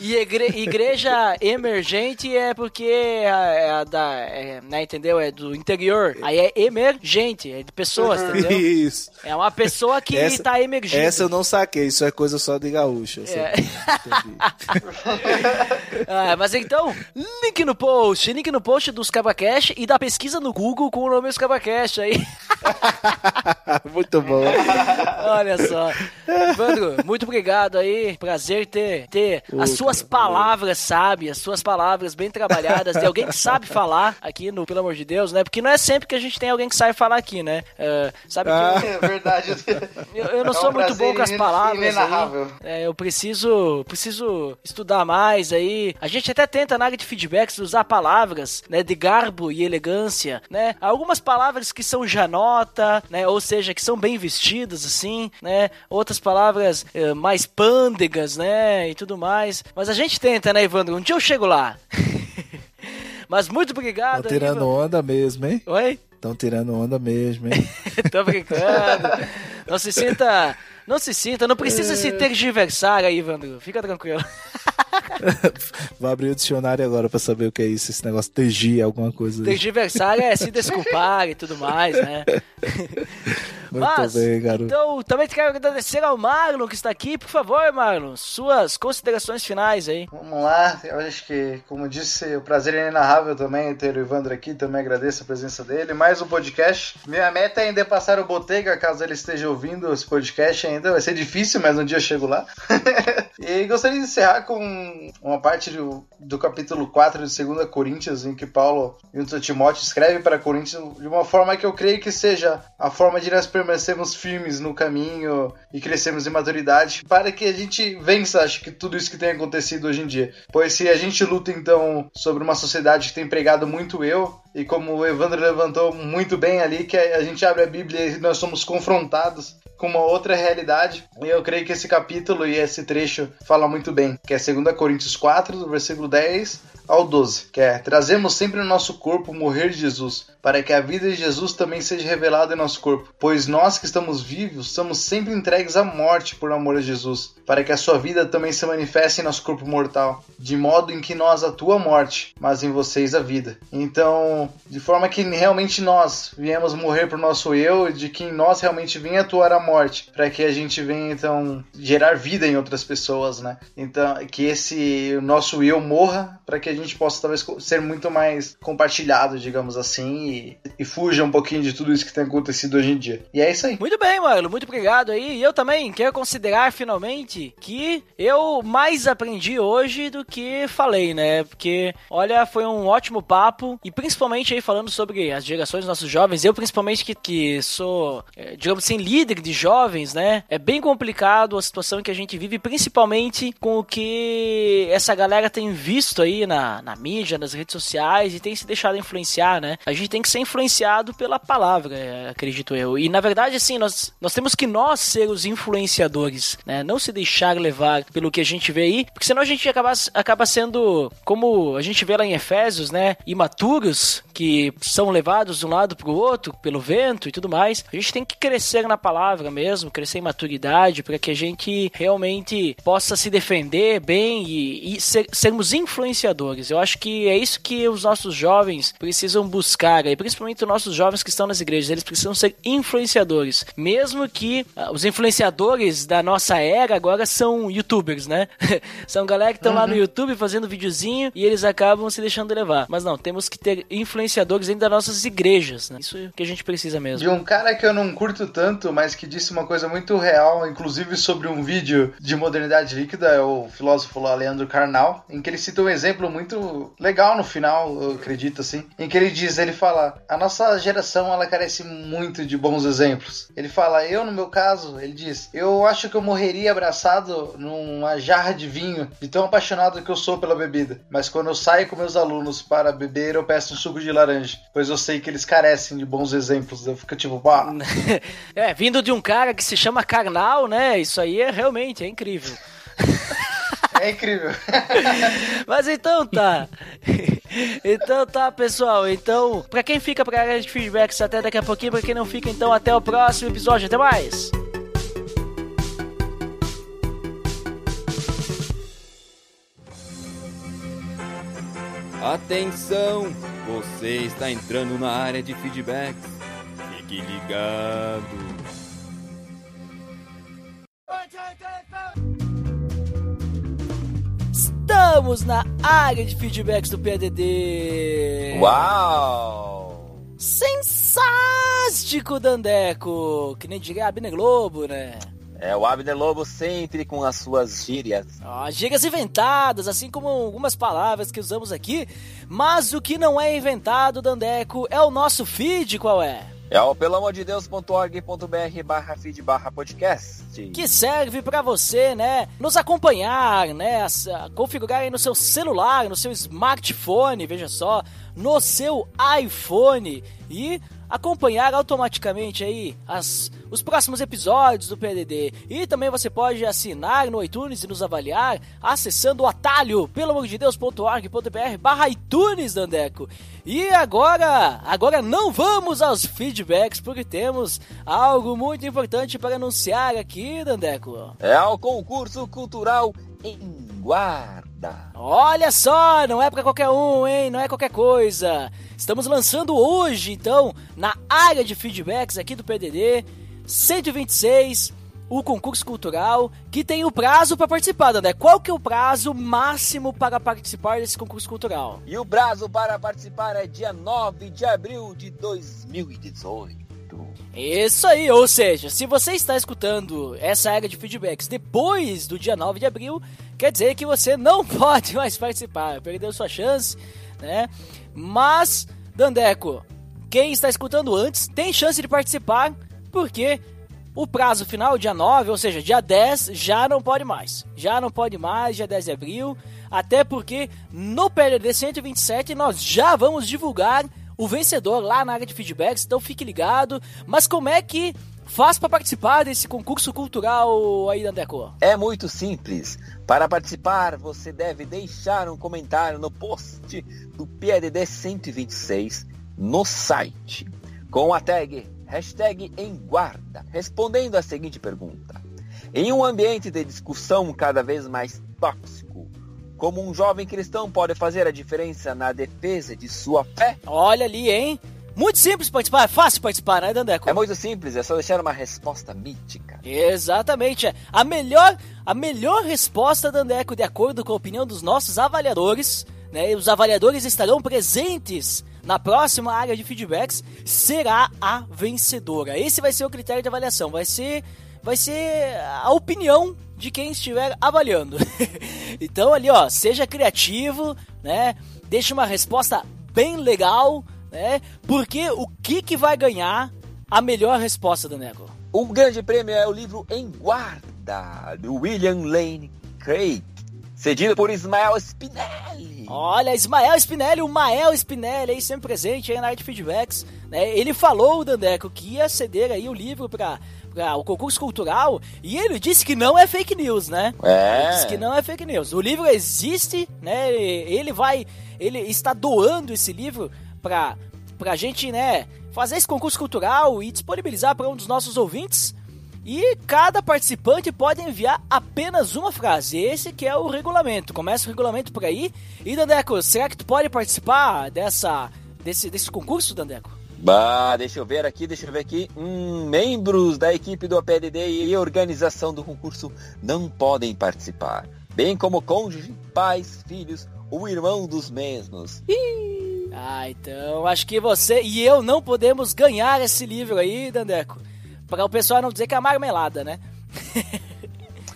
E igre- igreja emergente é porque é a, é a da, é, né, entendeu? É do interior. Aí é emergente, é de pessoas, entendeu? Isso. É uma pessoa que Essa- tá emergindo. Essa eu não saquei, isso é coisa só de gaúcho. essa É. Ah, mas então, link no post, link no post dos Cabracast e da pesquisa no Google com o nome dos Cabracast aí. muito bom. Olha só. Evandro, muito obrigado aí. Prazer ter, ter as suas palavras sábias, suas palavras bem trabalhadas, de alguém que sabe falar aqui no Pelo Amor de Deus, né? Porque não é sempre que a gente tem alguém que sabe falar aqui, né? Ah, sabe Ah. que É verdade. eu, eu não É um sou muito bom com as palavras. É, eu preciso, preciso estudar mais aí. A gente até tenta na área de feedbacks usar palavras, né, de garbo e elegância, né? Algumas palavras que são janota, né, ou seja, que são bem vestidas assim, né? Outras palavras eh, mais pândegas, né, e tudo mais. Mas a gente tenta, né, Evandro? Um dia eu chego lá. Mas muito obrigado. Estão tirando onda mesmo, hein? Oi? Estão tirando onda mesmo, hein? Tô brincando. Não se sinta. Não se sinta, não precisa se tergiversar aí, Evandro. Fica tranquilo. Vou abrir o dicionário agora pra saber o que é isso, esse negócio TG, alguma coisa. Tergiversar é se desculpar e tudo mais, né? Muito Mas, bem, garoto. então, também quero agradecer ao Marlon que está aqui. Por favor, Marlon, suas considerações finais aí. Vamos lá, eu acho que, como disse, o prazer é inenarrável também ter o Evandro aqui, também agradeço a presença dele. Mais um podcast. Minha meta ainda é passar o Botega, caso ele esteja ouvindo esse podcast ainda. Vai ser difícil, mas um dia eu chego lá. e gostaria de encerrar com uma parte do, do capítulo 4 de 2 Coríntios, em que Paulo, junto a Timóteo, escreve para Coríntios de uma forma que eu creio que seja a forma de nós permanecemos firmes no caminho e crescemos em maturidade para que a gente vença, acho que tudo isso que tem acontecido hoje em dia. Pois se a gente luta então sobre uma sociedade que tem pregado muito eu, e como o Evandro levantou muito bem ali, que a gente abre a Bíblia e nós somos confrontados com uma outra realidade. E eu creio que esse capítulo e esse trecho fala muito bem, que é 2 Coríntios 4, do versículo 10 ao 12, que é: Trazemos sempre no nosso corpo morrer de Jesus, para que a vida de Jesus também seja revelada em nosso corpo. Pois nós que estamos vivos somos sempre entregues à morte por amor a Jesus, para que a sua vida também se manifeste em nosso corpo mortal, de modo em que nós a morte, mas em vocês a vida. Então, de forma que realmente nós viemos morrer para o nosso eu, de que em nós realmente venha atuar a morte, para que a gente venha então gerar vida em outras pessoas, né? Então, que esse nosso eu morra para que a gente possa talvez ser muito mais compartilhado, digamos assim, e, e fuja um pouquinho de tudo isso que tem acontecido hoje em dia. E é isso aí. Muito bem, Marlo, muito obrigado aí. E eu também quero considerar finalmente que eu mais aprendi hoje do que falei, né? Porque, olha, foi um ótimo papo e principalmente aí falando sobre as gerações dos nossos jovens, eu principalmente que, que sou, eh, digamos assim, líder de jovens, né? É bem complicado a situação que a gente vive, principalmente com o que essa galera tem visto aí na, na mídia, nas redes sociais e tem se deixado influenciar, né? A gente tem que ser influenciado pela palavra, acredito eu. E na verdade, assim, nós, nós temos que nós ser os influenciadores, né? Não se deixar levar pelo que a gente vê aí, porque senão a gente acaba, acaba sendo, como a gente vê lá em Efésios, né? Imaturos, que são levados de um lado para o outro pelo vento e tudo mais. A gente tem que crescer na palavra mesmo, crescer em maturidade, para que a gente realmente possa se defender bem e, e ser, sermos influenciadores. Eu acho que é isso que os nossos jovens precisam buscar, e principalmente os nossos jovens que estão nas igrejas, eles precisam ser influenciadores. Mesmo que uh, os influenciadores da nossa era agora são youtubers, né? são galera que estão uhum. lá no YouTube fazendo videozinho e eles acabam se deixando levar. Mas não, temos que ter influenciadores dentro das nossas igrejas, né? Isso é que a gente precisa mesmo. De um cara que eu não curto tanto, mas que disse uma coisa muito real, inclusive sobre um vídeo de modernidade líquida, é o filósofo lá, Leandro Carnal, em que ele cita um exemplo muito legal no final, eu acredito assim, em que ele diz, ele fala, a nossa geração ela carece muito de bons exemplos. Ele fala, eu no meu caso, ele diz, eu acho que eu morreria abraçado numa jarra de vinho, de tão apaixonado que eu sou pela bebida. Mas quando eu saio com meus alunos para beber, eu peço um suco de laranja, pois eu sei que eles carecem de bons exemplos. Eu fico tipo, pá. é, vindo de um cara que se chama Carnal, né? Isso aí é realmente é incrível. É incrível. Mas então tá. Então tá, pessoal. Então, pra quem fica pra área de feedbacks até daqui a pouquinho, pra quem não fica, então até o próximo episódio. Até mais! Atenção! Você está entrando na área de feedbacks. Fique ligado. Estamos na área de feedbacks do PDD. Uau! Sensástico, Dandeco! Que nem diria Abner Globo, né? É, o Abner Lobo sempre com as suas gírias. Ah, gírias inventadas, assim como algumas palavras que usamos aqui. Mas o que não é inventado, Dandeco, é o nosso feed, qual é? É o pelamordedeus.org.br barra feed barra podcast. Que serve para você, né, nos acompanhar, né, configurar aí no seu celular, no seu smartphone, veja só, no seu iPhone e acompanhar automaticamente aí as, os próximos episódios do PDD. E também você pode assinar no iTunes e nos avaliar acessando o atalho, pelo amor de Deus.org.br barra iTunes, Dandeco. E agora, agora não vamos aos feedbacks, porque temos algo muito importante para anunciar aqui, Dandeco. É o concurso cultural em Olha só, não é para qualquer um, hein? Não é qualquer coisa. Estamos lançando hoje, então, na área de feedbacks aqui do PDD 126, o concurso cultural, que tem o prazo para participar, né? Qual que é o prazo máximo para participar desse concurso cultural? E o prazo para participar é dia 9 de abril de 2018. Isso aí, ou seja, se você está escutando essa área de feedbacks depois do dia 9 de abril, quer dizer que você não pode mais participar, perdeu sua chance, né? Mas, Dandeco, quem está escutando antes tem chance de participar porque o prazo final, dia 9, ou seja, dia 10, já não pode mais. Já não pode mais, dia 10 de abril. Até porque no PLD 127 nós já vamos divulgar o vencedor lá na área de feedbacks, então fique ligado. Mas como é que faz para participar desse concurso cultural aí, Dandeco? É muito simples. Para participar, você deve deixar um comentário no post do PLD 126 no site, com a tag hashtag em guarda, respondendo a seguinte pergunta. Em um ambiente de discussão cada vez mais tóxico, como um jovem cristão pode fazer a diferença na defesa de sua fé? Olha ali, hein? Muito simples participar, é fácil participar, né, Dandeco? É muito simples, é só deixar uma resposta mítica. Exatamente. é. A melhor, a melhor resposta, Dandeco, de acordo com a opinião dos nossos avaliadores, né? e Os avaliadores estarão presentes na próxima área de feedbacks, será a vencedora. Esse vai ser o critério de avaliação, vai ser vai ser a opinião de quem estiver avaliando. então ali, ó, seja criativo, né? Deixe uma resposta bem legal, né? Porque o que que vai ganhar a melhor resposta, Danego? O grande prêmio é o livro Em Guarda, do William Lane Craig, cedido por Ismael Spinelli. Olha, Ismael Spinelli, o Mael Spinelli aí sempre presente aí na de feedbacks, né? Ele falou, Dandeco, que ia ceder aí o livro para o concurso cultural e ele disse que não é fake news, né? É. Ele disse que não é fake news. O livro existe, né? Ele vai, ele está doando esse livro para pra gente, né, fazer esse concurso cultural e disponibilizar para um dos nossos ouvintes. E cada participante pode enviar apenas uma frase. Esse que é o regulamento. Começa o regulamento por aí. E Dandeco, será que tu pode participar dessa desse, desse concurso, Dandeco? Bah, deixa eu ver aqui, deixa eu ver aqui. Hum, membros da equipe do APLD e organização do concurso não podem participar, bem como cônjuge, pais, filhos ou irmão dos mesmos. Ih, Ah, então acho que você e eu não podemos ganhar esse livro aí, Dandeco. Para o pessoal não dizer que é marmelada, né?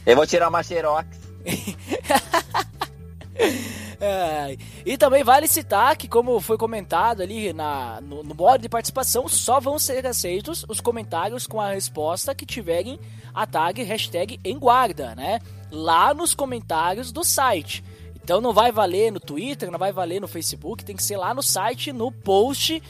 eu vou tirar uma xerox. É, e também vale citar que, como foi comentado ali na, no, no modo de participação, só vão ser aceitos os comentários com a resposta que tiverem a tag hashtag em guarda, né? Lá nos comentários do site. Então não vai valer no Twitter, não vai valer no Facebook, tem que ser lá no site, no post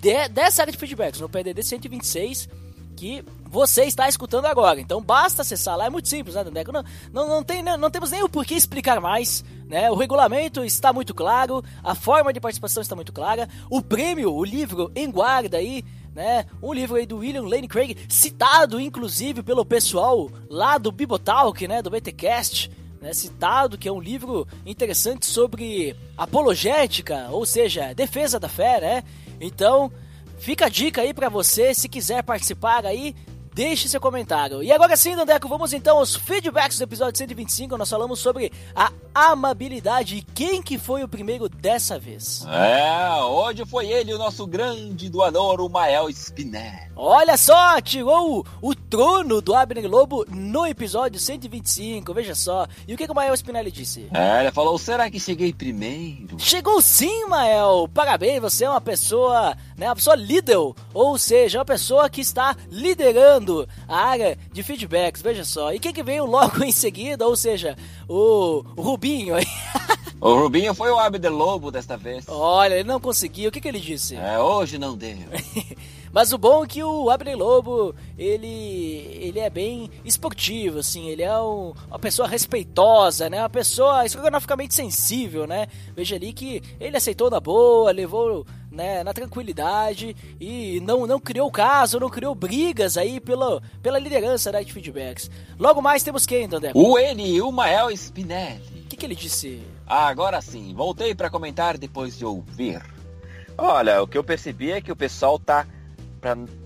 de, dessa área de feedbacks, no PDD 126, que você está escutando agora. Então basta acessar lá, é muito simples, né, Dandeco? Não, não, não, tem, não temos nem o porquê explicar mais, né? O regulamento está muito claro, a forma de participação está muito clara, o prêmio, o livro em guarda aí, né? Um livro aí do William Lane Craig, citado inclusive pelo pessoal lá do Bibotalk, né? Do BTcast, né? Citado que é um livro interessante sobre apologética, ou seja, defesa da fé, né? Então, fica a dica aí pra você, se quiser participar aí, deixe seu comentário. E agora sim, Dandeco, vamos então aos feedbacks do episódio 125. Nós falamos sobre a amabilidade e quem que foi o primeiro dessa vez. É, hoje foi ele, o nosso grande doador, o Mael Spinelli. Olha só, tirou o, o trono do Abner Lobo no episódio 125, veja só. E o que, que o Mael Spinelli disse? É, ele falou, será que cheguei primeiro? Chegou sim, Mael! Parabéns, você é uma pessoa, né, uma pessoa líder, ou seja, uma pessoa que está liderando a área de feedbacks, veja só. E quem que veio logo em seguida, ou seja, o, o Rubinho aí. O Rubinho foi o Abner Lobo desta vez. Olha, ele não conseguiu, o que que ele disse? É, hoje não deu. Mas o bom é que o Abner Lobo, ele, ele é bem esportivo, assim, ele é um, uma pessoa respeitosa, né? Uma pessoa estrogonoficamente sensível, né? Veja ali que ele aceitou na boa, levou né, na tranquilidade e não, não criou caso, não criou brigas aí pela, pela liderança da de feedbacks. Logo mais temos quem, Dandé? O ele, o Mael Spinelli. O que, que ele disse? Ah, agora sim, voltei para comentar depois de ouvir. Olha, o que eu percebi é que o pessoal tá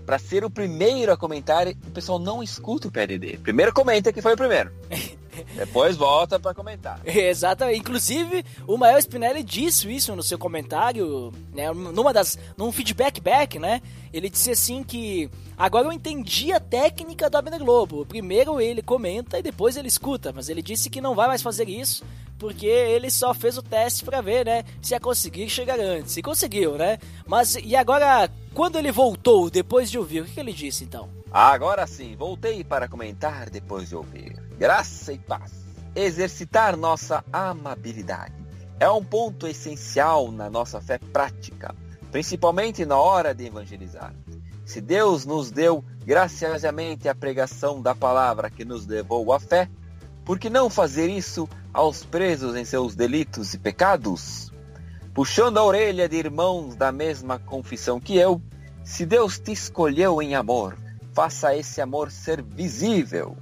para ser o primeiro a comentar, o pessoal não escuta o PLD. Primeiro comenta que foi o primeiro. Depois volta para comentar. Exatamente. Inclusive, o Mael Spinelli disse isso no seu comentário, né, numa das, num feedback back, né? Ele disse assim que agora eu entendi a técnica do Abner Globo. Primeiro ele comenta e depois ele escuta, mas ele disse que não vai mais fazer isso porque ele só fez o teste para ver, né, se ia conseguir chegar antes. E conseguiu, né? Mas e agora quando ele voltou depois de ouvir, o que, que ele disse então? Agora sim, voltei para comentar depois de ouvir. Graça e paz. Exercitar nossa amabilidade é um ponto essencial na nossa fé prática, principalmente na hora de evangelizar. Se Deus nos deu graciosamente a pregação da palavra que nos levou à fé, por que não fazer isso aos presos em seus delitos e pecados? Puxando a orelha de irmãos da mesma confissão que eu, se Deus te escolheu em amor, faça esse amor ser visível.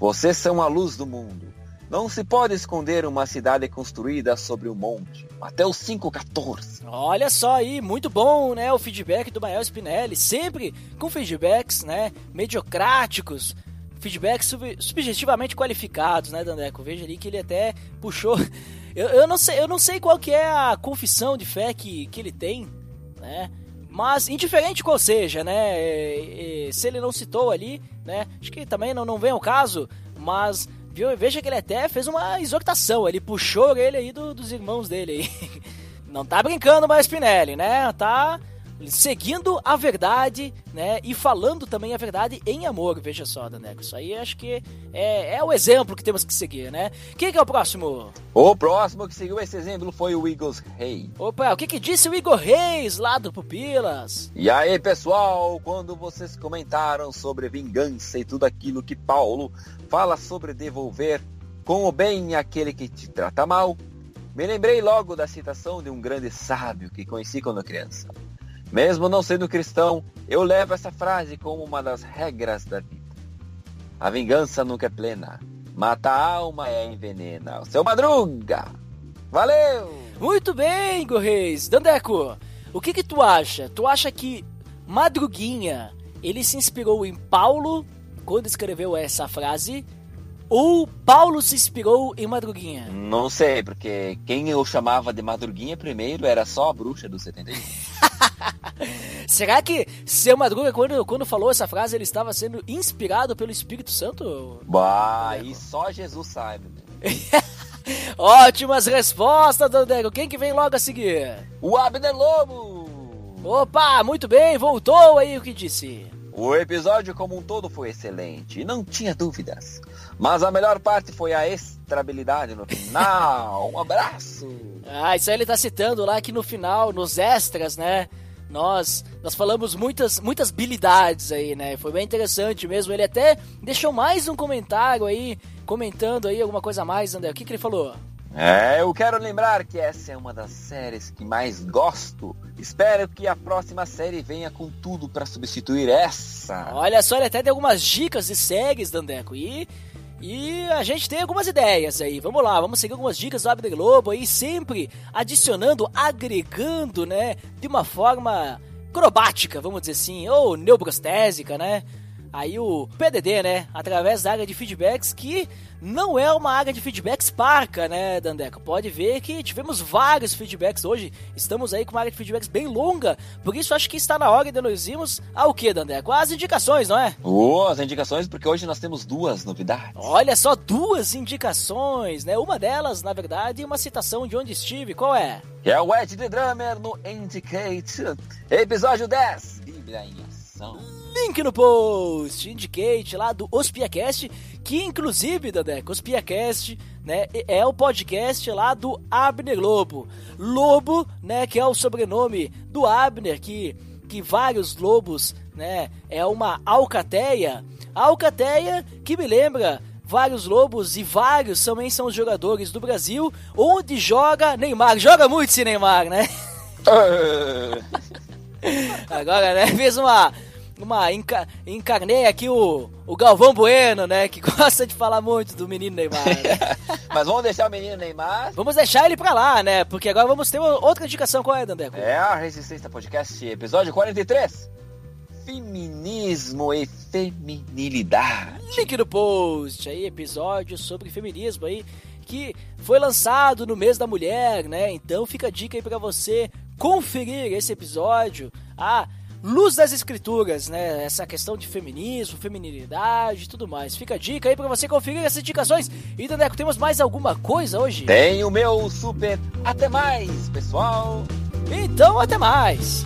Vocês são a luz do mundo. Não se pode esconder uma cidade construída sobre um monte. Mateus 5,14. Olha só aí, muito bom, né? O feedback do Mael Spinelli, sempre com feedbacks, né? Mediocráticos, feedbacks sub subjetivamente qualificados, né, Dandeco? Veja ali que ele até puxou. Eu, eu, não sei, eu não sei qual que é a confissão de fé que, que ele tem, né? Mas, indiferente qual seja, né? E, e, se ele não citou ali, né? Acho que também não, não vem ao caso, mas viu, veja que ele até fez uma exortação. Ele puxou ele aí do, dos irmãos dele aí. Não tá brincando mais Spinelli, né? Tá seguindo a verdade, né? E falando também a verdade em amor, veja só, Daneco. Isso aí acho que é, é o exemplo que temos que seguir, né? Quem que é o próximo? O próximo que seguiu esse exemplo foi o Eagles Reis. Opa, o que que disse o Igor Reis lá do Pupilas? E aí, pessoal, quando vocês comentaram sobre vingança e tudo aquilo que Paulo fala sobre devolver com o bem aquele que te trata mal, me lembrei logo da citação de um grande sábio que conheci quando criança. Mesmo não sendo cristão, eu levo essa frase como uma das regras da vida. A vingança nunca é plena. Mata a alma e a envenena. O seu Madruga! Valeu! Muito bem, Gorreis. Dandeco, o que que tu acha? Tu acha que Madruguinha, ele se inspirou em Paulo quando escreveu essa frase? Ou Paulo se inspirou em Madruguinha? Não sei, porque quem eu chamava de Madruguinha primeiro era só a bruxa do 71. Será que seu Madruga, quando, quando falou essa frase, ele estava sendo inspirado pelo Espírito Santo? Bah, e só Jesus sabe. né? Ótimas respostas, Dandego. Quem que vem logo a seguir? O Abner Lobo! Opa, muito bem, voltou aí o que disse. O episódio como um todo foi excelente, não tinha dúvidas. Mas a melhor parte foi a estabilidade no final. Um abraço! Ah, isso aí ele tá citando lá que no final, nos extras, né? Nós, nós falamos muitas, muitas habilidades aí, né? Foi bem interessante mesmo. Ele até deixou mais um comentário aí, comentando aí alguma coisa a mais, André. O que, que ele falou? É, eu quero lembrar que essa é uma das séries que mais gosto. Espero que a próxima série venha com tudo para substituir essa. Olha só, ele até deu algumas dicas de séries, Dandeco. E, e a gente tem algumas ideias aí. Vamos lá, vamos seguir algumas dicas do Abner Globo aí, sempre adicionando, agregando, né? De uma forma acrobática, vamos dizer assim, ou neubrostésica, né? Aí o PDD, né? Através da área de feedbacks, que não é uma área de feedbacks parca, né, Dandeco? Pode ver que tivemos vários feedbacks hoje. Estamos aí com uma área de feedbacks bem longa. Por isso acho que está na hora de nós irmos ao que, Dandeco? As indicações, não é? Oh, as indicações, porque hoje nós temos duas novidades. Olha só, duas indicações, né? Uma delas, na verdade, uma citação de onde estive. Qual é? É o Ed The Drummer no Indicate, episódio 10, Bíblia em Ação. Link no post, Indicate lá do Ospiacast, que inclusive, Dadeco, Ospiacast, né, é o podcast lá do Abner Lobo. Lobo, né, que é o sobrenome do Abner, que, que vários lobos, né, é uma alcateia. Alcateia que me lembra vários lobos e vários também são os jogadores do Brasil, onde joga Neymar. Joga muito esse Neymar, né? Agora, né, fez uma uma enca encarnei aqui o, o Galvão Bueno, né? Que gosta de falar muito do menino Neymar. Né? Mas vamos deixar o menino Neymar. vamos deixar ele pra lá, né? Porque agora vamos ter outra indicação. Qual é, Dandeco? É a Resistência Podcast, episódio 43. Feminismo e feminilidade. Link no post aí, episódio sobre feminismo aí, que foi lançado no mês da mulher, né? Então fica a dica aí pra você conferir esse episódio. Ah, luz das escrituras, né? Essa questão de feminismo, feminilidade e tudo mais. Fica a dica aí pra você conferir essas indicações. E, Daneco, temos mais alguma coisa hoje? Tem o meu super até mais, pessoal. Então até mais!